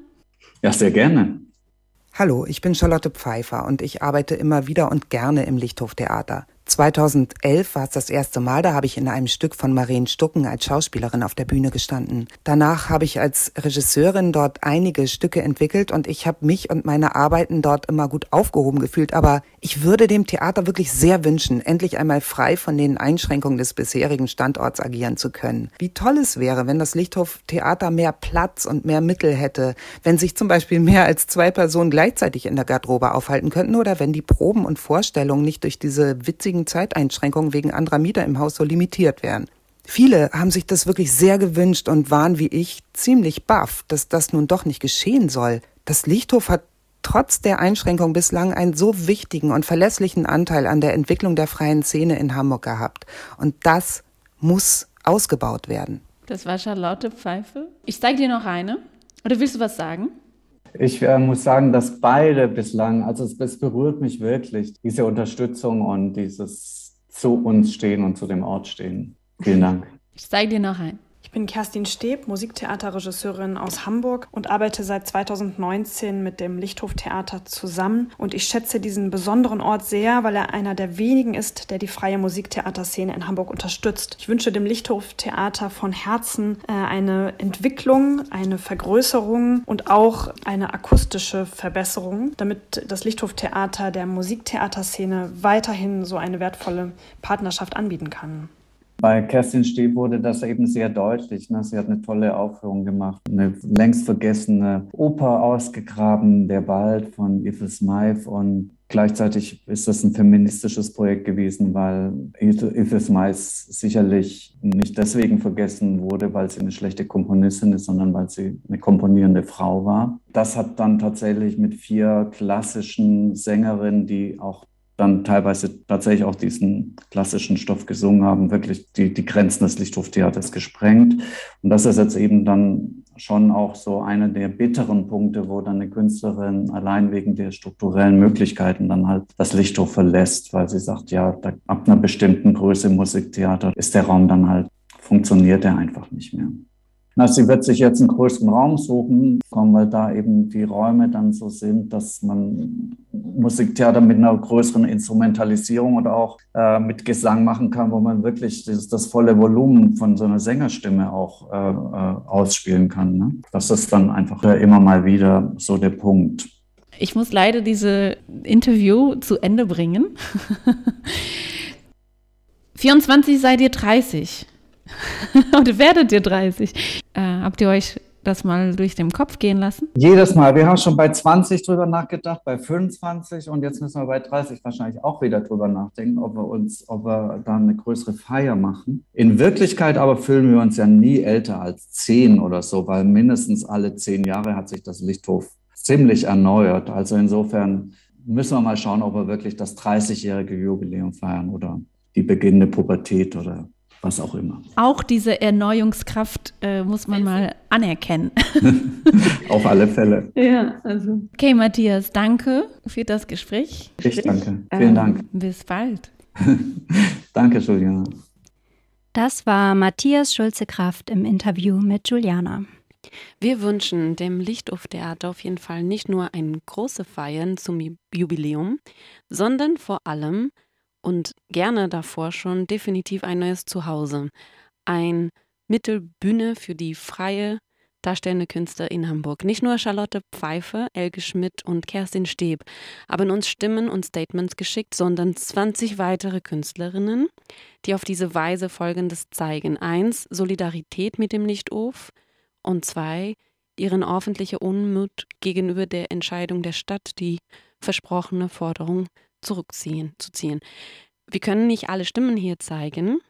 Ja, sehr gerne. Hallo, ich bin Charlotte Pfeiffer und ich arbeite immer wieder und gerne im Lichthoftheater. 2011 war es das erste Mal, da habe ich in einem Stück von Marien Stucken als Schauspielerin auf der Bühne gestanden. Danach habe ich als Regisseurin dort einige Stücke entwickelt und ich habe mich und meine Arbeiten dort immer gut aufgehoben gefühlt. Aber ich würde dem Theater wirklich sehr wünschen, endlich einmal frei von den Einschränkungen des bisherigen Standorts agieren zu können. Wie toll es wäre, wenn das Lichthof Theater mehr Platz und mehr Mittel hätte, wenn sich zum Beispiel mehr als zwei Personen gleichzeitig in der Garderobe aufhalten könnten oder wenn die Proben und Vorstellungen nicht durch diese witzigen wegen Zeiteinschränkungen wegen anderer Mieter im Haus so limitiert werden. Viele haben sich das wirklich sehr gewünscht und waren wie ich ziemlich baff, dass das nun doch nicht geschehen soll. Das Lichthof hat trotz der Einschränkung bislang einen so wichtigen und verlässlichen Anteil an der Entwicklung der freien Szene in Hamburg gehabt. Und das muss ausgebaut werden. Das war Charlotte Pfeife. Ich zeige dir noch eine. Oder willst du was sagen? Ich äh, muss sagen, dass beide bislang, also es, es, berührt mich wirklich, diese Unterstützung und dieses zu uns stehen und zu dem Ort stehen. Vielen Dank. Ich zeige dir noch ein. Ich bin Kerstin Steb, Musiktheaterregisseurin aus Hamburg und arbeite seit 2019 mit dem Lichthof Theater zusammen. Und ich schätze diesen besonderen Ort sehr, weil er einer der wenigen ist, der die freie Musiktheaterszene in Hamburg unterstützt. Ich wünsche dem Lichthof Theater von Herzen äh, eine Entwicklung, eine Vergrößerung und auch eine akustische Verbesserung, damit das Lichthof Theater der Musiktheaterszene weiterhin so eine wertvolle Partnerschaft anbieten kann. Bei Kerstin Steh wurde das eben sehr deutlich. Ne? Sie hat eine tolle Aufführung gemacht, eine längst vergessene Oper ausgegraben, Der Wald von Ethel Smythe. Und Gleichzeitig ist das ein feministisches Projekt gewesen, weil Edith Mais sicherlich nicht deswegen vergessen wurde, weil sie eine schlechte Komponistin ist, sondern weil sie eine komponierende Frau war. Das hat dann tatsächlich mit vier klassischen Sängerinnen, die auch dann teilweise tatsächlich auch diesen klassischen Stoff gesungen haben, wirklich die, die Grenzen des Lichthoftheaters gesprengt. Und das ist jetzt eben dann schon auch so einer der bitteren Punkte, wo dann eine Künstlerin allein wegen der strukturellen Möglichkeiten dann halt das Lichthof verlässt, weil sie sagt, ja, da, ab einer bestimmten Größe Musiktheater ist der Raum dann halt, funktioniert er einfach nicht mehr. Na, sie wird sich jetzt einen größeren Raum suchen, weil da eben die Räume dann so sind, dass man Musiktheater mit einer größeren Instrumentalisierung oder auch äh, mit Gesang machen kann, wo man wirklich das, das, volle Volumen von so einer Sängerstimme auch äh, äh, ausspielen kann. Ne? Das ist dann einfach immer mal wieder so der Punkt. Ich muss leider diese Interview zu Ende bringen. *laughs* 24 seid ihr 30. *laughs* Oder werdet ihr 30? Äh, habt ihr euch das mal durch den Kopf gehen lassen? Jedes Mal. Wir haben schon bei 20 drüber nachgedacht, bei 25 und jetzt müssen wir bei 30 wahrscheinlich auch wieder drüber nachdenken, ob wir uns, ob wir da eine größere Feier machen. In Wirklichkeit aber fühlen wir uns ja nie älter als 10 oder so, weil mindestens alle 10 Jahre hat sich das Lichthof ziemlich erneuert. Also insofern müssen wir mal schauen, ob wir wirklich das 30-jährige Jubiläum feiern oder die beginnende Pubertät oder was auch immer. Auch diese Erneuungskraft äh, muss man mal anerkennen. *laughs* Auf alle Fälle. Ja, also. Okay, Matthias, danke für das Gespräch. Ich danke. Vielen ähm, Dank. Bis bald. *laughs* danke, Juliana. Das war Matthias Schulze-Kraft im Interview mit Juliana. Wir wünschen dem Lichthoftheater auf jeden Fall nicht nur ein großes Feiern zum Jubiläum, sondern vor allem und gerne davor schon definitiv ein neues Zuhause. Ein Mittelbühne für die freie darstellende Künstler in Hamburg. Nicht nur Charlotte Pfeiffer, Elke Schmidt und Kerstin Steb haben uns Stimmen und Statements geschickt, sondern 20 weitere Künstlerinnen, die auf diese Weise Folgendes zeigen. Eins, Solidarität mit dem Lichtof und zwei, ihren ordentlichen Unmut gegenüber der Entscheidung der Stadt, die versprochene Forderung zurückziehen, zu ziehen. Wir können nicht alle Stimmen hier zeigen,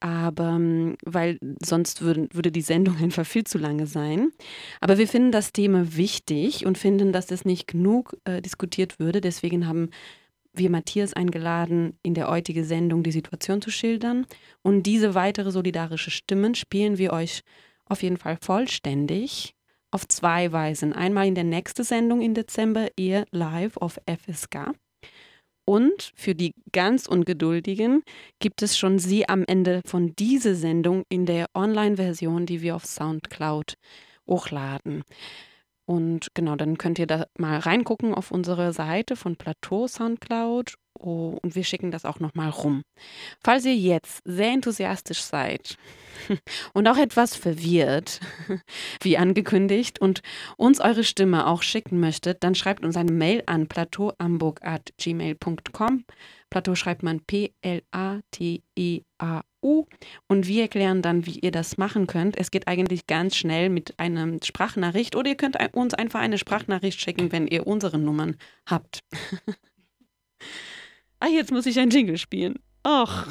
aber ähm, weil sonst würde, würde die Sendung *laughs* einfach viel zu lange sein. Aber wir finden das Thema wichtig und finden, dass es nicht genug äh, diskutiert würde. Deswegen haben wir Matthias eingeladen, in der heutigen Sendung die Situation zu schildern. Und diese weitere solidarische Stimmen spielen wir euch auf jeden Fall vollständig auf zwei Weisen. Einmal in der nächsten Sendung im Dezember, ihr live auf FSK. Und für die ganz Ungeduldigen gibt es schon sie am Ende von dieser Sendung in der Online-Version, die wir auf SoundCloud hochladen. Und genau, dann könnt ihr da mal reingucken auf unsere Seite von Plateau SoundCloud Oh, und wir schicken das auch nochmal rum. Falls ihr jetzt sehr enthusiastisch seid *laughs* und auch etwas verwirrt, *laughs* wie angekündigt, und uns eure Stimme auch schicken möchtet, dann schreibt uns eine Mail an plateauamburg.gmail.com. Plateau schreibt man P-L-A-T-E-A-U. Und wir erklären dann, wie ihr das machen könnt. Es geht eigentlich ganz schnell mit einer Sprachnachricht oder ihr könnt uns einfach eine Sprachnachricht schicken, wenn ihr unsere Nummern habt. *laughs* Ah, jetzt muss ich ein Jingle spielen. Ach.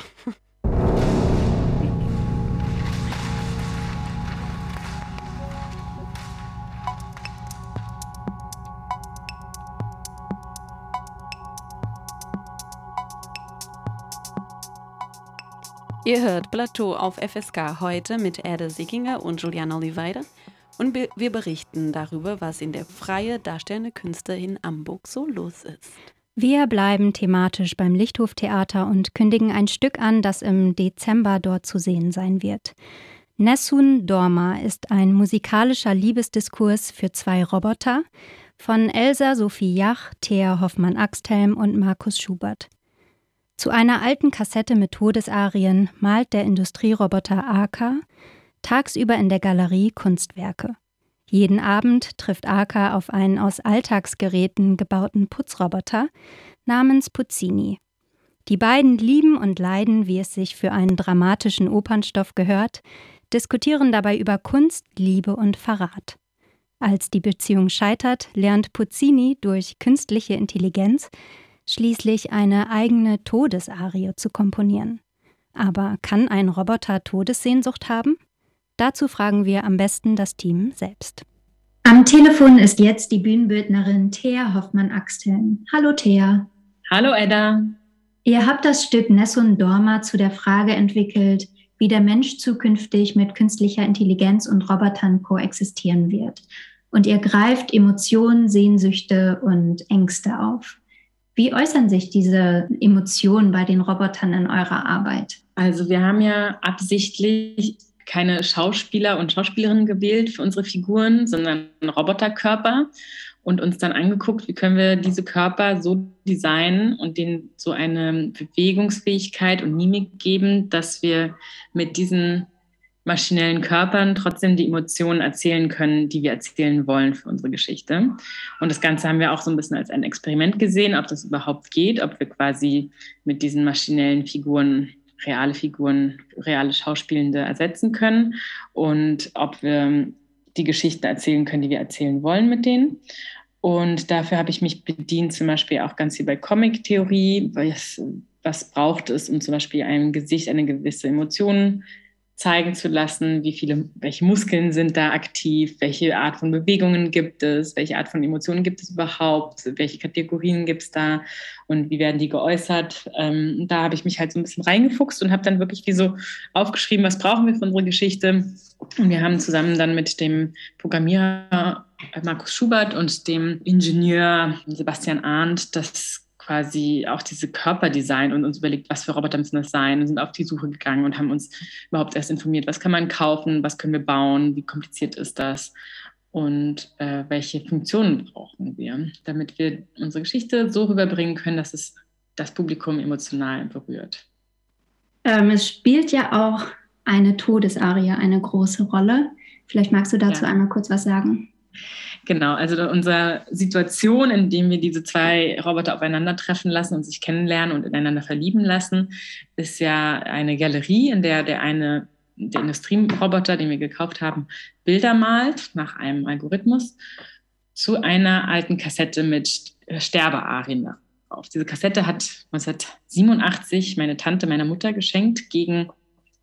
Ihr hört Plateau auf FSK heute mit Erde Sickinger und Juliana Oliveira und wir berichten darüber, was in der freie darstellende Künste in Hamburg so los ist. Wir bleiben thematisch beim Lichthoftheater und kündigen ein Stück an, das im Dezember dort zu sehen sein wird. Nessun Dorma ist ein musikalischer Liebesdiskurs für zwei Roboter von Elsa Sophie Jach, Thea Hoffmann-Axthelm und Markus Schubert. Zu einer alten Kassette mit Todesarien malt der Industrieroboter Aka tagsüber in der Galerie Kunstwerke. Jeden Abend trifft Aka auf einen aus Alltagsgeräten gebauten Putzroboter namens Puzzini. Die beiden lieben und leiden, wie es sich für einen dramatischen Opernstoff gehört, diskutieren dabei über Kunst, Liebe und Verrat. Als die Beziehung scheitert, lernt Puccini durch künstliche Intelligenz schließlich eine eigene Todesarie zu komponieren. Aber kann ein Roboter Todessehnsucht haben? Dazu fragen wir am besten das Team selbst. Am Telefon ist jetzt die Bühnenbildnerin Thea Hoffmann-Axteln. Hallo Thea. Hallo Edda. Ihr habt das Stück Nessun Dorma zu der Frage entwickelt, wie der Mensch zukünftig mit künstlicher Intelligenz und Robotern koexistieren wird. Und ihr greift Emotionen, Sehnsüchte und Ängste auf. Wie äußern sich diese Emotionen bei den Robotern in eurer Arbeit? Also wir haben ja absichtlich keine Schauspieler und Schauspielerinnen gewählt für unsere Figuren, sondern Roboterkörper und uns dann angeguckt, wie können wir diese Körper so designen und denen so eine Bewegungsfähigkeit und Mimik geben, dass wir mit diesen maschinellen Körpern trotzdem die Emotionen erzählen können, die wir erzählen wollen für unsere Geschichte. Und das Ganze haben wir auch so ein bisschen als ein Experiment gesehen, ob das überhaupt geht, ob wir quasi mit diesen maschinellen Figuren reale Figuren, reale Schauspielende ersetzen können und ob wir die Geschichten erzählen können, die wir erzählen wollen mit denen. Und dafür habe ich mich bedient, zum Beispiel auch ganz viel bei Comic-Theorie. Was, was braucht es, um zum Beispiel einem Gesicht eine gewisse Emotion zeigen zu lassen, wie viele, welche Muskeln sind da aktiv, welche Art von Bewegungen gibt es, welche Art von Emotionen gibt es überhaupt, welche Kategorien gibt es da und wie werden die geäußert. Ähm, da habe ich mich halt so ein bisschen reingefuchst und habe dann wirklich wie so aufgeschrieben, was brauchen wir für unsere Geschichte. Und wir haben zusammen dann mit dem Programmierer Markus Schubert und dem Ingenieur Sebastian Arndt das quasi auch diese Körperdesign und uns überlegt, was für Roboter müssen das sein und sind auf die Suche gegangen und haben uns überhaupt erst informiert, was kann man kaufen, was können wir bauen, wie kompliziert ist das und äh, welche Funktionen brauchen wir, damit wir unsere Geschichte so rüberbringen können, dass es das Publikum emotional berührt. Ähm, es spielt ja auch eine Todesarie eine große Rolle. Vielleicht magst du dazu ja. einmal kurz was sagen. Genau, also unsere Situation, in dem wir diese zwei Roboter aufeinandertreffen lassen und sich kennenlernen und ineinander verlieben lassen, ist ja eine Galerie, in der der eine, der Industrieroboter, den wir gekauft haben, Bilder malt nach einem Algorithmus zu einer alten Kassette mit Sterbearien darauf. Diese Kassette hat 1987 meine Tante meiner Mutter geschenkt gegen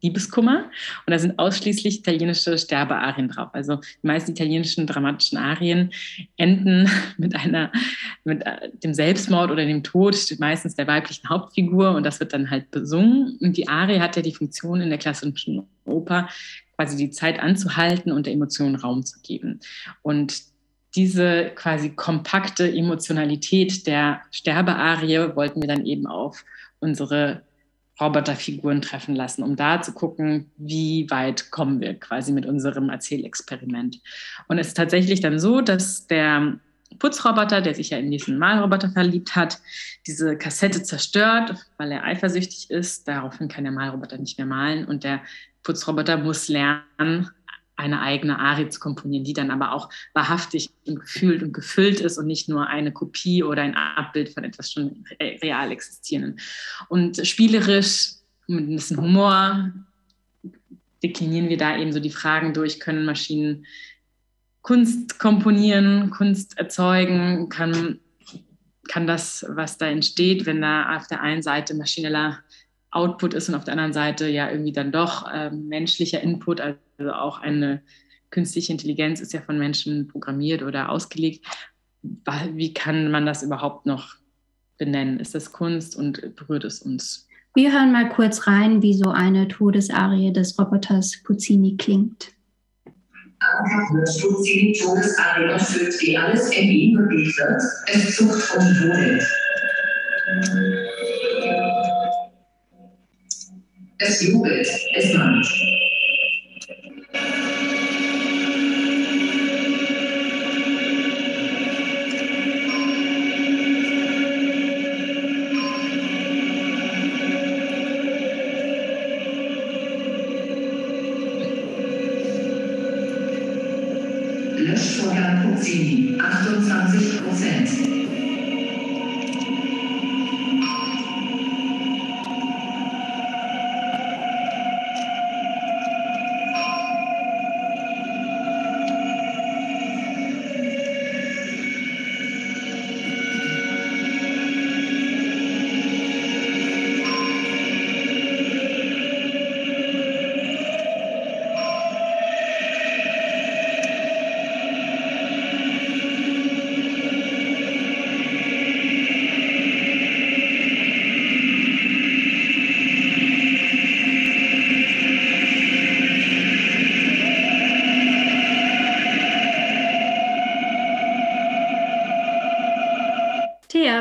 Liebeskummer. Und da sind ausschließlich italienische Sterbearien drauf. Also die meisten italienischen dramatischen Arien enden *laughs* mit einer, mit äh, dem Selbstmord oder dem Tod meistens der weiblichen Hauptfigur und das wird dann halt besungen. Und die Arie hat ja die Funktion in der klassischen Oper, quasi die Zeit anzuhalten und der Emotion Raum zu geben. Und diese quasi kompakte Emotionalität der Sterbearie wollten wir dann eben auf unsere Roboterfiguren treffen lassen, um da zu gucken, wie weit kommen wir quasi mit unserem Erzählexperiment. Und es ist tatsächlich dann so, dass der Putzroboter, der sich ja in diesen Malroboter verliebt hat, diese Kassette zerstört, weil er eifersüchtig ist. Daraufhin kann der Malroboter nicht mehr malen und der Putzroboter muss lernen, eine eigene Arie zu komponieren, die dann aber auch wahrhaftig und gefühlt und gefüllt ist und nicht nur eine Kopie oder ein Abbild von etwas schon real existierenden. Und spielerisch, mit ein bisschen Humor, deklinieren wir da eben so die Fragen durch, können Maschinen Kunst komponieren, Kunst erzeugen, kann, kann das, was da entsteht, wenn da auf der einen Seite maschineller Output ist und auf der anderen Seite ja irgendwie dann doch äh, menschlicher Input, also auch eine künstliche Intelligenz ist ja von Menschen programmiert oder ausgelegt. Wie kann man das überhaupt noch benennen? Ist das Kunst und berührt es uns? Wir hören mal kurz rein, wie so eine Todesarie des Roboters Puccini klingt. Die Todesarie erfüllt, die alles in ihm bewegt wird. Es zuckt und wohnt. Es jubelt, es mahnt.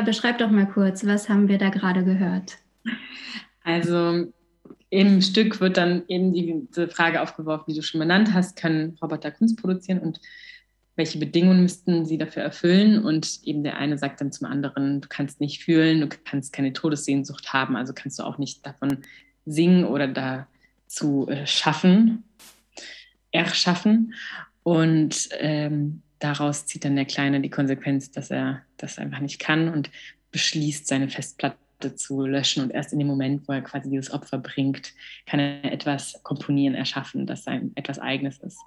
Beschreib doch mal kurz, was haben wir da gerade gehört? Also im Stück wird dann eben diese Frage aufgeworfen, die du schon benannt hast, können Roboter Kunst produzieren und welche Bedingungen müssten sie dafür erfüllen? Und eben der eine sagt dann zum anderen, du kannst nicht fühlen, du kannst keine Todessehnsucht haben, also kannst du auch nicht davon singen oder dazu äh, schaffen, erschaffen. Und ähm, daraus zieht dann der Kleine die Konsequenz, dass er das einfach nicht kann und beschließt, seine Festplatte zu löschen. Und erst in dem Moment, wo er quasi dieses Opfer bringt, kann er etwas komponieren, erschaffen, das sein etwas Eigenes ist.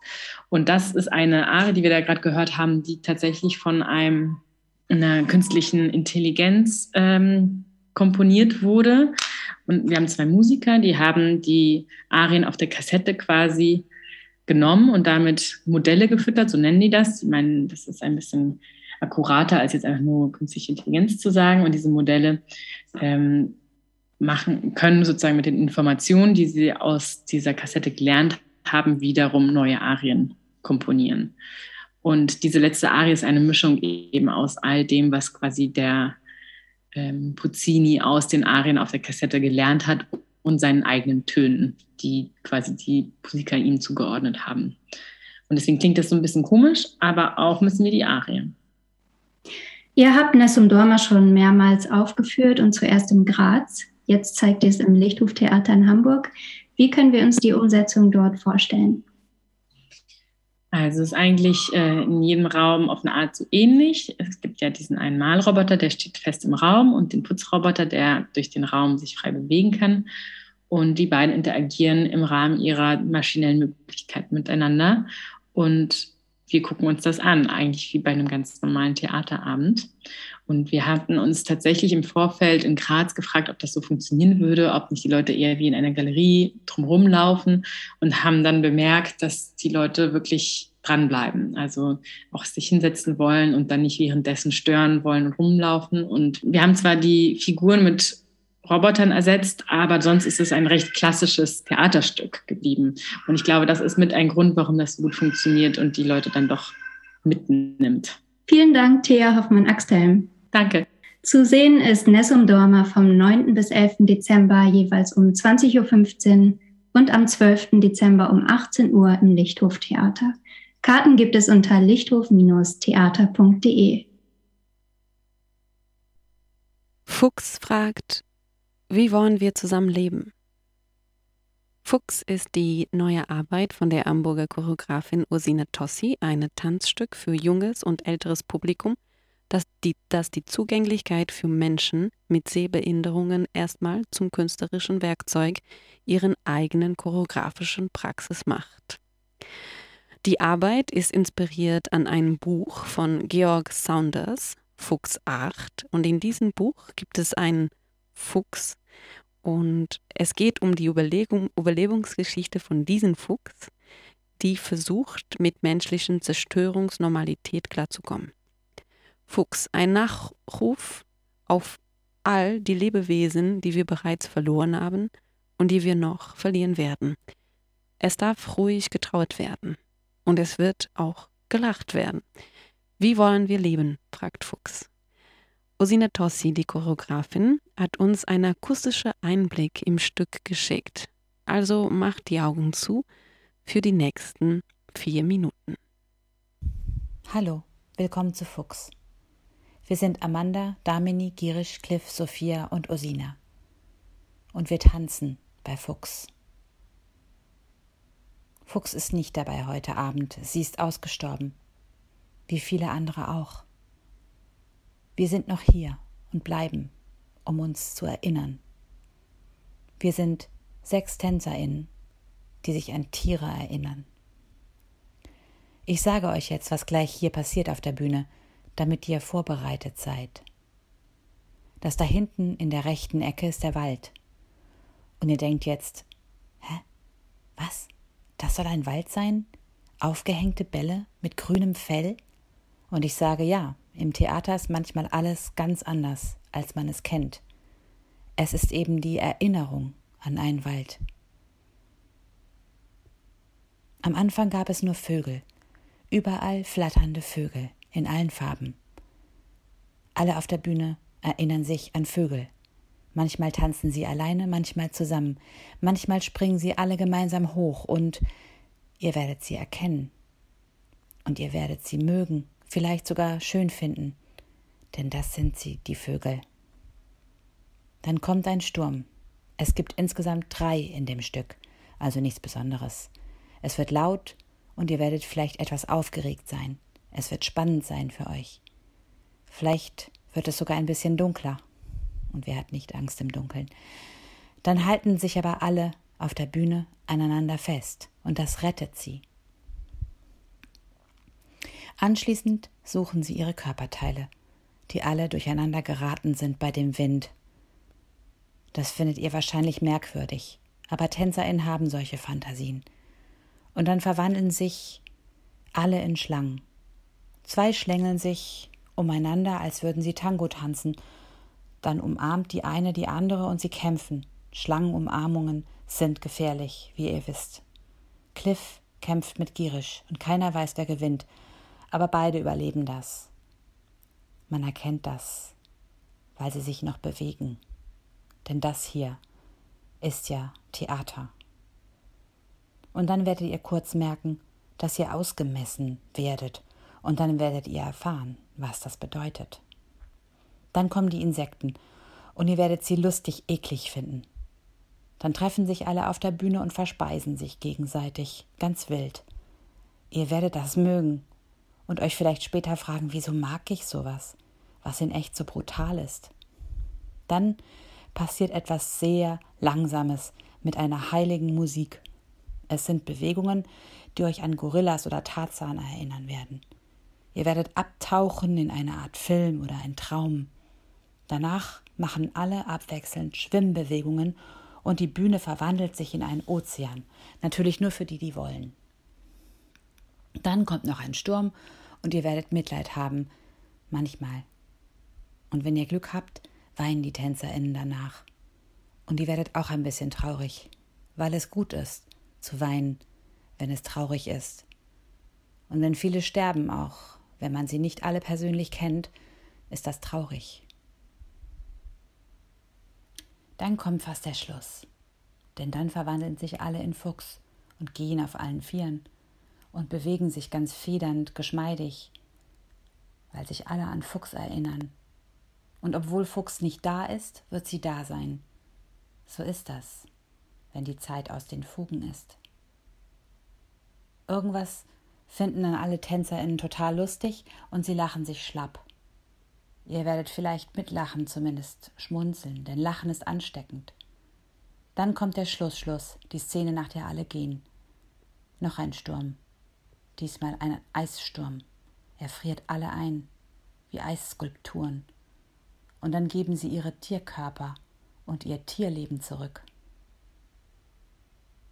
Und das ist eine Arie, die wir da gerade gehört haben, die tatsächlich von einem, einer künstlichen Intelligenz ähm, komponiert wurde. Und wir haben zwei Musiker, die haben die Arien auf der Kassette quasi genommen und damit Modelle gefüttert, so nennen die das. Ich meine, das ist ein bisschen akkurater, als jetzt einfach nur künstliche Intelligenz zu sagen. Und diese Modelle ähm, machen, können sozusagen mit den Informationen, die sie aus dieser Kassette gelernt haben, wiederum neue Arien komponieren. Und diese letzte Arie ist eine Mischung eben aus all dem, was quasi der ähm, Puccini aus den Arien auf der Kassette gelernt hat und seinen eigenen Tönen, die quasi die Musiker ihm zugeordnet haben. Und deswegen klingt das so ein bisschen komisch, aber auch müssen wir die Arien. Ihr habt Nessum Dorma schon mehrmals aufgeführt und zuerst in Graz. Jetzt zeigt ihr es im Lichthoftheater in Hamburg. Wie können wir uns die Umsetzung dort vorstellen? Also es ist eigentlich äh, in jedem Raum auf eine Art so ähnlich. Es gibt ja diesen einen Malroboter, der steht fest im Raum und den Putzroboter, der durch den Raum sich frei bewegen kann. Und die beiden interagieren im Rahmen ihrer maschinellen Möglichkeiten miteinander. Und wir gucken uns das an, eigentlich wie bei einem ganz normalen Theaterabend. Und wir hatten uns tatsächlich im Vorfeld in Graz gefragt, ob das so funktionieren würde, ob nicht die Leute eher wie in einer Galerie drumherum laufen und haben dann bemerkt, dass die Leute wirklich dranbleiben, also auch sich hinsetzen wollen und dann nicht währenddessen stören wollen und rumlaufen. Und wir haben zwar die Figuren mit Robotern ersetzt, aber sonst ist es ein recht klassisches Theaterstück geblieben. Und ich glaube, das ist mit ein Grund, warum das so gut funktioniert und die Leute dann doch mitnimmt. Vielen Dank, Thea Hoffmann-Axthelm. Danke. Zu sehen ist Nessum Dorma vom 9. bis 11. Dezember jeweils um 20.15 Uhr und am 12. Dezember um 18 Uhr im Lichthof Theater. Karten gibt es unter lichthof-theater.de. Fuchs fragt, wie wollen wir zusammen leben? Fuchs ist die neue Arbeit von der Hamburger Choreografin Ursina Tossi, ein Tanzstück für junges und älteres Publikum, das die, das die Zugänglichkeit für Menschen mit Sehbehinderungen erstmal zum künstlerischen Werkzeug ihren eigenen choreografischen Praxis macht. Die Arbeit ist inspiriert an einem Buch von Georg Saunders, Fuchs 8, und in diesem Buch gibt es einen Fuchs, und es geht um die Überlegung, Überlebensgeschichte von diesem Fuchs, die versucht, mit menschlichen Zerstörungsnormalität klarzukommen. Fuchs, ein Nachruf auf all die Lebewesen, die wir bereits verloren haben und die wir noch verlieren werden. Es darf ruhig getrauert werden und es wird auch gelacht werden. Wie wollen wir leben? fragt Fuchs. Osina Tossi, die Choreografin, hat uns einen akustischen Einblick im Stück geschickt. Also macht die Augen zu für die nächsten vier Minuten. Hallo, willkommen zu Fuchs. Wir sind Amanda, Damini, Girisch, Cliff, Sophia und Osina. Und wir tanzen bei Fuchs. Fuchs ist nicht dabei heute Abend, sie ist ausgestorben. Wie viele andere auch. Wir sind noch hier und bleiben, um uns zu erinnern. Wir sind sechs TänzerInnen, die sich an Tiere erinnern. Ich sage euch jetzt, was gleich hier passiert auf der Bühne, damit ihr vorbereitet seid. Das da hinten in der rechten Ecke ist der Wald. Und ihr denkt jetzt, hä? Was? Das soll ein Wald sein? Aufgehängte Bälle mit grünem Fell? Und ich sage ja, im Theater ist manchmal alles ganz anders, als man es kennt. Es ist eben die Erinnerung an einen Wald. Am Anfang gab es nur Vögel, überall flatternde Vögel in allen Farben. Alle auf der Bühne erinnern sich an Vögel. Manchmal tanzen sie alleine, manchmal zusammen, manchmal springen sie alle gemeinsam hoch und ihr werdet sie erkennen. Und ihr werdet sie mögen, vielleicht sogar schön finden, denn das sind sie, die Vögel. Dann kommt ein Sturm. Es gibt insgesamt drei in dem Stück, also nichts Besonderes. Es wird laut und ihr werdet vielleicht etwas aufgeregt sein. Es wird spannend sein für euch. Vielleicht wird es sogar ein bisschen dunkler. Und wer hat nicht Angst im Dunkeln? Dann halten sich aber alle auf der Bühne aneinander fest und das rettet sie. Anschließend suchen sie ihre Körperteile, die alle durcheinander geraten sind bei dem Wind. Das findet ihr wahrscheinlich merkwürdig, aber TänzerInnen haben solche Fantasien. Und dann verwandeln sich alle in Schlangen. Zwei schlängeln sich umeinander, als würden sie Tango tanzen. Dann umarmt die eine die andere und sie kämpfen. Schlangenumarmungen sind gefährlich, wie ihr wisst. Cliff kämpft mit Girisch und keiner weiß, wer gewinnt, aber beide überleben das. Man erkennt das, weil sie sich noch bewegen. Denn das hier ist ja Theater. Und dann werdet ihr kurz merken, dass ihr ausgemessen werdet, und dann werdet ihr erfahren, was das bedeutet. Dann kommen die Insekten, und ihr werdet sie lustig eklig finden. Dann treffen sich alle auf der Bühne und verspeisen sich gegenseitig, ganz wild. Ihr werdet das mögen und euch vielleicht später fragen, wieso mag ich sowas, was in echt so brutal ist. Dann passiert etwas sehr Langsames mit einer heiligen Musik. Es sind Bewegungen, die euch an Gorillas oder Tarzan erinnern werden. Ihr werdet abtauchen in eine Art Film oder ein Traum. Danach machen alle abwechselnd Schwimmbewegungen und die Bühne verwandelt sich in einen Ozean. Natürlich nur für die, die wollen. Dann kommt noch ein Sturm und ihr werdet Mitleid haben. Manchmal. Und wenn ihr Glück habt, weinen die TänzerInnen danach. Und ihr werdet auch ein bisschen traurig, weil es gut ist, zu weinen, wenn es traurig ist. Und wenn viele sterben, auch wenn man sie nicht alle persönlich kennt, ist das traurig. Dann kommt fast der Schluss, denn dann verwandeln sich alle in Fuchs und gehen auf allen Vieren und bewegen sich ganz federnd, geschmeidig, weil sich alle an Fuchs erinnern. Und obwohl Fuchs nicht da ist, wird sie da sein. So ist das, wenn die Zeit aus den Fugen ist. Irgendwas finden dann alle TänzerInnen total lustig und sie lachen sich schlapp. Ihr werdet vielleicht mitlachen, zumindest schmunzeln, denn Lachen ist ansteckend. Dann kommt der Schlussschluss, die Szene, nach der alle gehen. Noch ein Sturm. Diesmal ein Eissturm. Er friert alle ein, wie Eisskulpturen. Und dann geben sie ihre Tierkörper und ihr Tierleben zurück.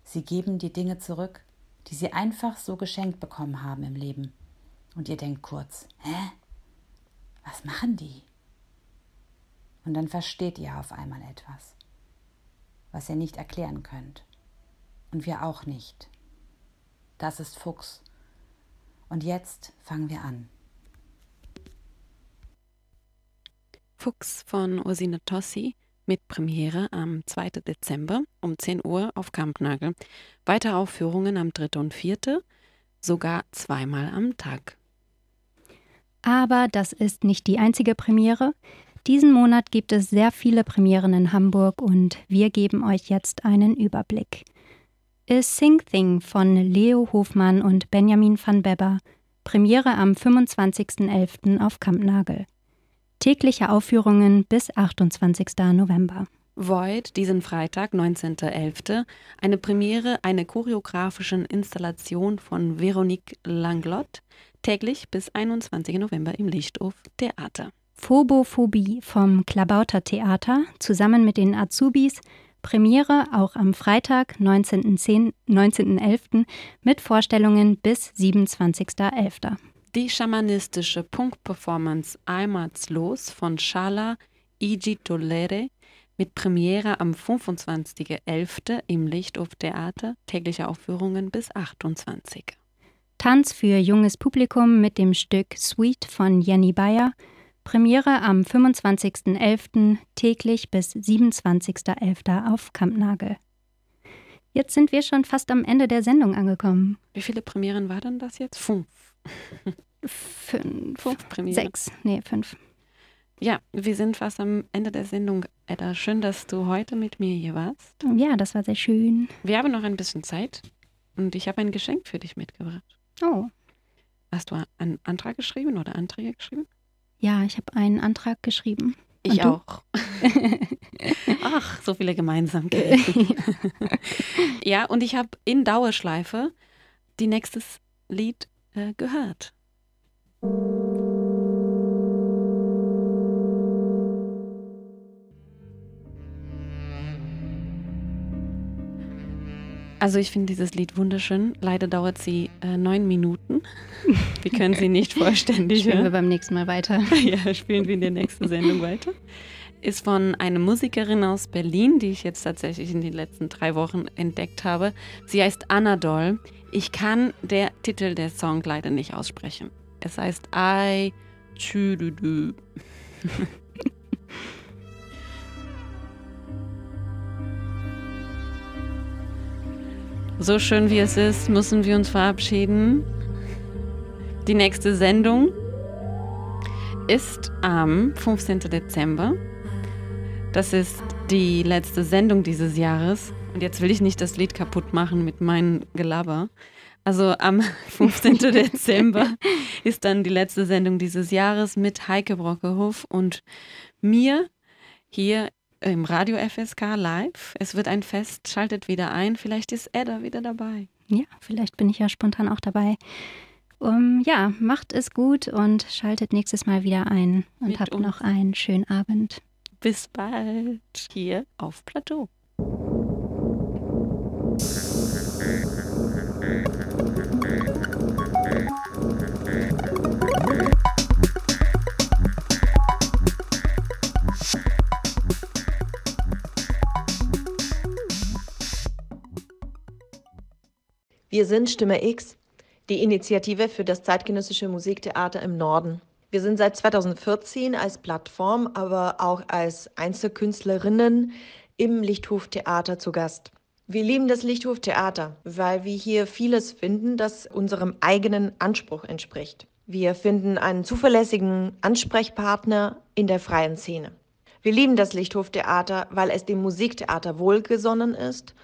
Sie geben die Dinge zurück, die sie einfach so geschenkt bekommen haben im Leben. Und ihr denkt kurz, hä? Was machen die? Und dann versteht ihr auf einmal etwas, was ihr nicht erklären könnt. Und wir auch nicht. Das ist Fuchs. Und jetzt fangen wir an. Fuchs von Ursina Tossi mit Premiere am 2. Dezember um 10 Uhr auf Kampnagel. Weitere Aufführungen am 3. und 4., sogar zweimal am Tag. Aber das ist nicht die einzige Premiere. Diesen Monat gibt es sehr viele Premieren in Hamburg und wir geben euch jetzt einen Überblick. A Sing Thing von Leo Hofmann und Benjamin van Beber. Premiere am 25.11. auf Kampnagel. Tägliche Aufführungen bis 28. November. Void diesen Freitag, 19.11., eine Premiere einer choreografischen Installation von Veronique Langlot, täglich bis 21. November im Lichthof Theater. Phobophobie vom Klabauter Theater zusammen mit den Azubis, Premiere auch am Freitag, 19.11. 19 mit Vorstellungen bis 27.11. Die schamanistische Punktperformance Einmalslos von Shala Igitolere mit Premiere am 25.11. im Lichthof Theater, tägliche Aufführungen bis 28. Tanz für junges Publikum mit dem Stück Sweet von Jenny Bayer, Premiere am 25.11. täglich bis 27.11. auf Kampnagel. Jetzt sind wir schon fast am Ende der Sendung angekommen. Wie viele Premieren war denn das jetzt? Fünf. Fünf, Fünf Premieren. sechs, nee, fünf. Ja, wir sind fast am Ende der Sendung, Edda. Schön, dass du heute mit mir hier warst. Ja, das war sehr schön. Wir haben noch ein bisschen Zeit und ich habe ein Geschenk für dich mitgebracht. Oh, Hast du einen Antrag geschrieben oder Anträge geschrieben? ja, ich habe einen Antrag geschrieben. Ich du? auch. *laughs* Ach, so viele Gemeinsamkeiten. *laughs* ja, und ich habe in Dauerschleife die nächstes Lied äh, gehört. Also ich finde dieses Lied wunderschön. Leider dauert sie äh, neun Minuten. *laughs* Wir können sie nicht vollständig Spielen wir hören. beim nächsten Mal weiter. *laughs* Ja, spielen wir in der nächsten Sendung weiter. Ist von einer Musikerin aus Berlin, die ich jetzt tatsächlich in den letzten drei Wochen entdeckt habe. Sie heißt Anna Doll. Ich kann der Titel der Song leider nicht aussprechen. Es heißt I Chüdüdü. So schön wie es ist, müssen wir uns verabschieden. Die nächste Sendung ist am 15. Dezember. Das ist die letzte Sendung dieses Jahres. Und jetzt will ich nicht das Lied kaputt machen mit meinem Gelaber. Also am *laughs* 15. *laughs* Dezember ist dann die letzte Sendung dieses Jahres mit Heike Brockehoff und mir hier im Radio FSK live. Es wird ein Fest, schaltet wieder ein. Vielleicht ist Edda wieder dabei. Ja, vielleicht bin ich ja spontan auch dabei. Um, ja, macht es gut und schaltet nächstes Mal wieder ein und Mit habt uns. noch einen schönen Abend. Bis bald hier auf Plateau. Wir sind Stimme X, die Initiative für das zeitgenössische Musiktheater im Norden. Wir sind seit 2014 als Plattform, aber auch als Einzelkünstlerinnen im Lichthoftheater zu Gast. Wir lieben das Lichthoftheater, weil wir hier vieles finden, das unserem eigenen Anspruch entspricht. Wir finden einen zuverlässigen Ansprechpartner in der freien Szene. Wir lieben das Lichthoftheater, weil es dem Musiktheater wohlgesonnen ist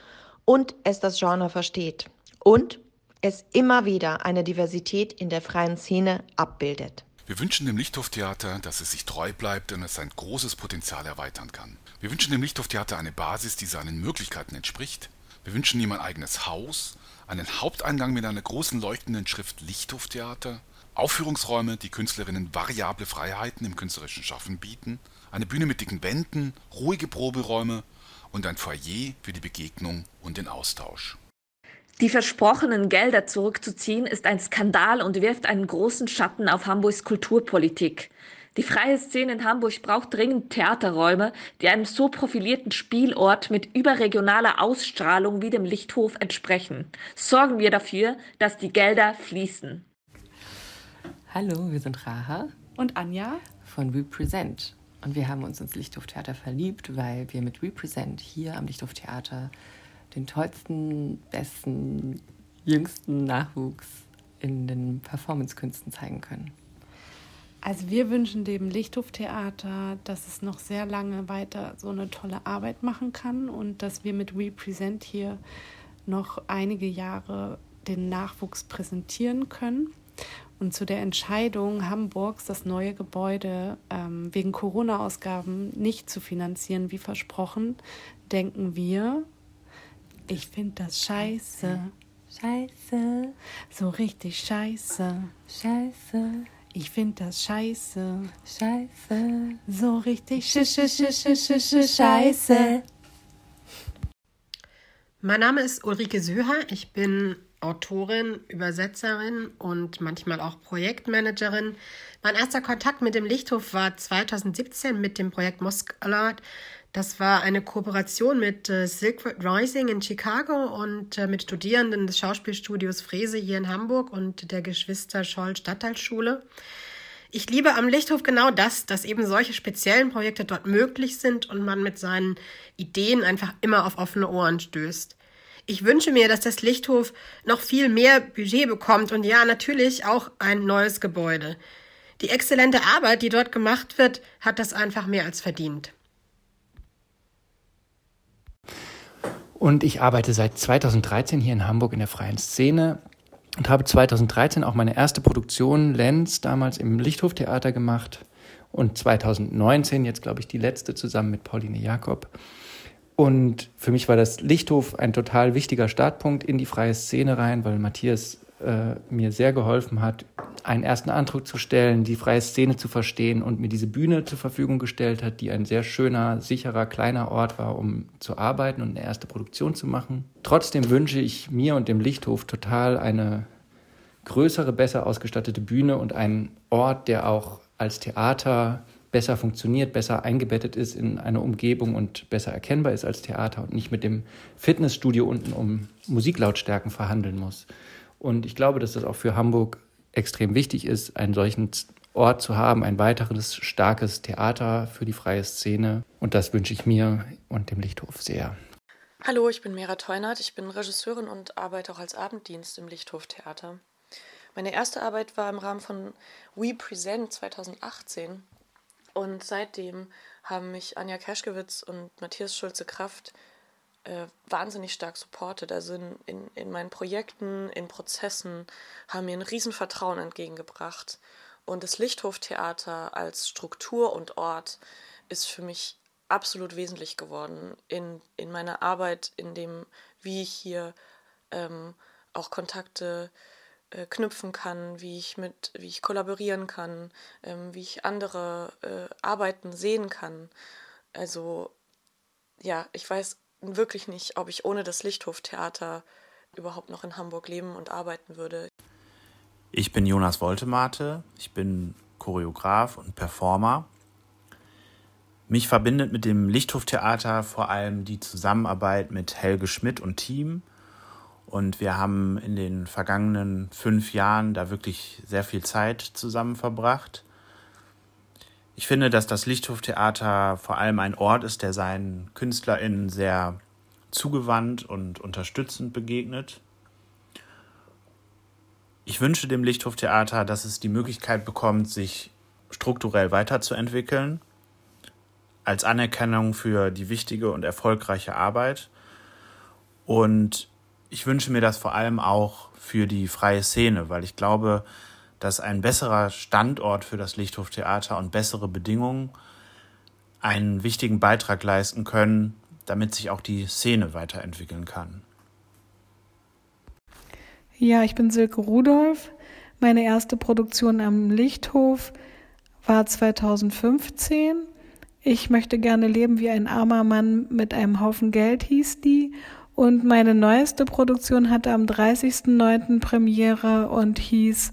und es das Genre versteht. Und es immer wieder eine Diversität in der freien Szene abbildet. Wir wünschen dem Lichthoftheater, dass es sich treu bleibt und es sein großes Potenzial erweitern kann. Wir wünschen dem Lichthoftheater eine Basis, die seinen Möglichkeiten entspricht. Wir wünschen ihm ein eigenes Haus, einen Haupteingang mit einer großen leuchtenden Schrift Lichthoftheater, Aufführungsräume, die Künstlerinnen variable Freiheiten im künstlerischen Schaffen bieten, eine Bühne mit dicken Wänden, ruhige Proberäume und ein Foyer für die Begegnung und den Austausch. Die versprochenen Gelder zurückzuziehen ist ein Skandal und wirft einen großen Schatten auf Hamburgs Kulturpolitik. Die freie Szene in Hamburg braucht dringend Theaterräume, die einem so profilierten Spielort mit überregionaler Ausstrahlung wie dem Lichthof entsprechen. Sorgen wir dafür, dass die Gelder fließen. Hallo, wir sind Raha Und Anja? von Represent. Und wir haben uns ins Lichthoftheater verliebt, weil wir mit Represent hier am Lichthoftheater den tollsten, besten, jüngsten Nachwuchs in den Performancekünsten zeigen können. Also wir wünschen dem Lichthoftheater, dass es noch sehr lange weiter so eine tolle Arbeit machen kann und dass wir mit Represent hier noch einige Jahre den Nachwuchs präsentieren können. Und zu der Entscheidung Hamburgs, das neue Gebäude ähm, wegen Corona-Ausgaben nicht zu finanzieren, wie versprochen, denken wir, ich finde das scheiße. Scheiße. So richtig scheiße. Scheiße. Ich finde das scheiße. Scheiße. So richtig sch sch sch sch sch sch scheiße. Mein Name ist Ulrike Söher. Ich bin Autorin, Übersetzerin und manchmal auch Projektmanagerin. Mein erster Kontakt mit dem Lichthof war 2017 mit dem Projekt Mosque Alert. Das war eine Kooperation mit äh, Silkwood Rising in Chicago und äh, mit Studierenden des Schauspielstudios Frese hier in Hamburg und der Geschwister Scholl Stadtteilschule. Ich liebe am Lichthof genau das, dass eben solche speziellen Projekte dort möglich sind und man mit seinen Ideen einfach immer auf offene Ohren stößt. Ich wünsche mir, dass das Lichthof noch viel mehr Budget bekommt und ja, natürlich auch ein neues Gebäude. Die exzellente Arbeit, die dort gemacht wird, hat das einfach mehr als verdient. Und ich arbeite seit 2013 hier in Hamburg in der freien Szene und habe 2013 auch meine erste Produktion Lenz damals im Lichthoftheater gemacht und 2019 jetzt glaube ich die letzte zusammen mit Pauline Jakob. Und für mich war das Lichthof ein total wichtiger Startpunkt in die freie Szene rein, weil Matthias äh, mir sehr geholfen hat, einen ersten Eindruck zu stellen, die freie Szene zu verstehen und mir diese Bühne zur Verfügung gestellt hat, die ein sehr schöner, sicherer, kleiner Ort war, um zu arbeiten und eine erste Produktion zu machen. Trotzdem wünsche ich mir und dem Lichthof total eine größere, besser ausgestattete Bühne und einen Ort, der auch als Theater besser funktioniert, besser eingebettet ist in eine Umgebung und besser erkennbar ist als Theater und nicht mit dem Fitnessstudio unten um Musiklautstärken verhandeln muss. Und ich glaube, dass das auch für Hamburg extrem wichtig ist, einen solchen Ort zu haben, ein weiteres starkes Theater für die freie Szene. Und das wünsche ich mir und dem Lichthof sehr. Hallo, ich bin Mera Teunert, ich bin Regisseurin und arbeite auch als Abenddienst im Lichthof Theater. Meine erste Arbeit war im Rahmen von We Present 2018 und seitdem haben mich Anja Kerschkewitz und Matthias Schulze-Kraft äh, wahnsinnig stark supportet. Also in, in, in meinen Projekten, in Prozessen haben mir ein Riesenvertrauen entgegengebracht. Und das Lichthoftheater als Struktur und Ort ist für mich absolut wesentlich geworden in, in meiner Arbeit, in dem, wie ich hier ähm, auch Kontakte äh, knüpfen kann, wie ich mit, wie ich kollaborieren kann, ähm, wie ich andere äh, Arbeiten sehen kann. Also ja, ich weiß wirklich nicht, ob ich ohne das Lichthoftheater überhaupt noch in Hamburg leben und arbeiten würde. Ich bin Jonas Woltemate, ich bin Choreograf und Performer. Mich verbindet mit dem Lichthoftheater vor allem die Zusammenarbeit mit Helge Schmidt und Team. Und wir haben in den vergangenen fünf Jahren da wirklich sehr viel Zeit zusammen verbracht. Ich finde, dass das Lichthoftheater vor allem ein Ort ist, der seinen KünstlerInnen sehr zugewandt und unterstützend begegnet. Ich wünsche dem Lichthoftheater, dass es die Möglichkeit bekommt, sich strukturell weiterzuentwickeln, als Anerkennung für die wichtige und erfolgreiche Arbeit. Und ich wünsche mir das vor allem auch für die freie Szene, weil ich glaube, dass ein besserer Standort für das Lichthoftheater und bessere Bedingungen einen wichtigen Beitrag leisten können, damit sich auch die Szene weiterentwickeln kann. Ja, ich bin Silke Rudolph. Meine erste Produktion am Lichthof war 2015. Ich möchte gerne leben wie ein armer Mann mit einem Haufen Geld hieß die. Und meine neueste Produktion hatte am 30.09. Premiere und hieß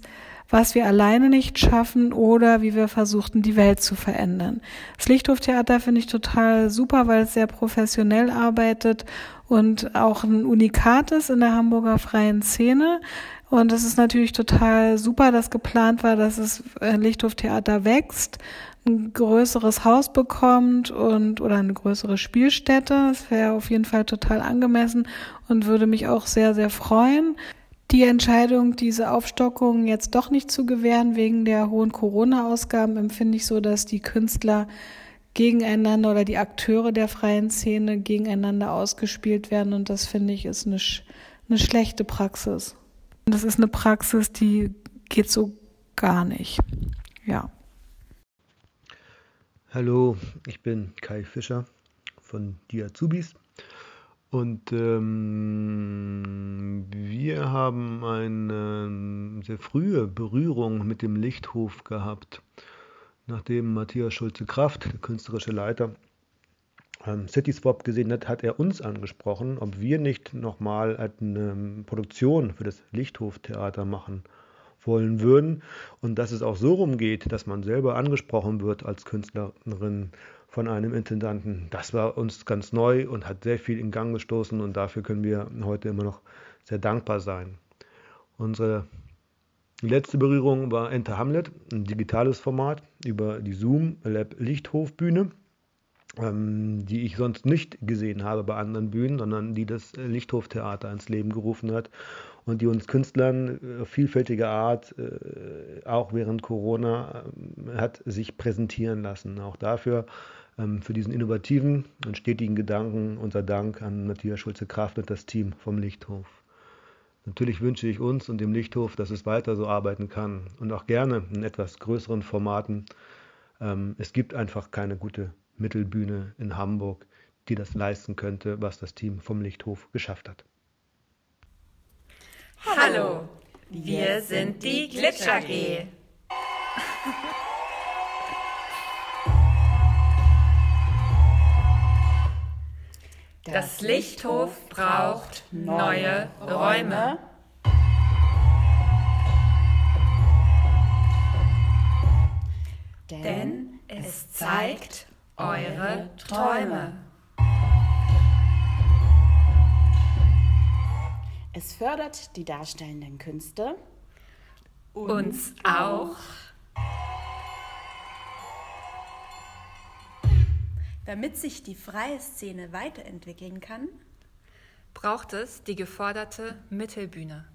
was wir alleine nicht schaffen oder wie wir versuchten, die Welt zu verändern. Das Lichthoftheater finde ich total super, weil es sehr professionell arbeitet und auch ein Unikat ist in der Hamburger freien Szene. Und es ist natürlich total super, dass geplant war, dass das äh, Lichthoftheater wächst, ein größeres Haus bekommt und oder eine größere Spielstätte. Das wäre auf jeden Fall total angemessen und würde mich auch sehr, sehr freuen. Die Entscheidung, diese Aufstockung jetzt doch nicht zu gewähren wegen der hohen Corona-Ausgaben, empfinde ich so, dass die Künstler gegeneinander oder die Akteure der freien Szene gegeneinander ausgespielt werden. Und das finde ich ist eine, eine schlechte Praxis. Und das ist eine Praxis, die geht so gar nicht. Ja. Hallo, ich bin Kai Fischer von Die Azubis. Und ähm, wir haben eine sehr frühe Berührung mit dem Lichthof gehabt, nachdem Matthias Schulze-Kraft, der künstlerische Leiter, ähm, Cityswap gesehen hat, hat er uns angesprochen, ob wir nicht nochmal eine Produktion für das Lichthoftheater machen wollen würden. Und dass es auch so rumgeht, dass man selber angesprochen wird als Künstlerin von einem Intendanten. Das war uns ganz neu und hat sehr viel in Gang gestoßen und dafür können wir heute immer noch sehr dankbar sein. Unsere letzte Berührung war Enter Hamlet, ein digitales Format über die Zoom Lab Lichthof Bühne, ähm, die ich sonst nicht gesehen habe bei anderen Bühnen, sondern die das Lichthof Theater ins Leben gerufen hat und die uns Künstlern auf vielfältige Art, äh, auch während Corona, äh, hat sich präsentieren lassen. Auch dafür, ähm, für diesen innovativen und stetigen Gedanken, unser Dank an Matthias Schulze-Kraft und das Team vom Lichthof. Natürlich wünsche ich uns und dem Lichthof, dass es weiter so arbeiten kann und auch gerne in etwas größeren Formaten. Ähm, es gibt einfach keine gute Mittelbühne in Hamburg, die das leisten könnte, was das Team vom Lichthof geschafft hat. Hallo, wir sind die Glitch AG. *laughs* Das Lichthof braucht neue Räume. Denn es zeigt eure Träume. Es fördert die darstellenden Künste. Uns auch. Damit sich die freie Szene weiterentwickeln kann, braucht es die geforderte Mittelbühne.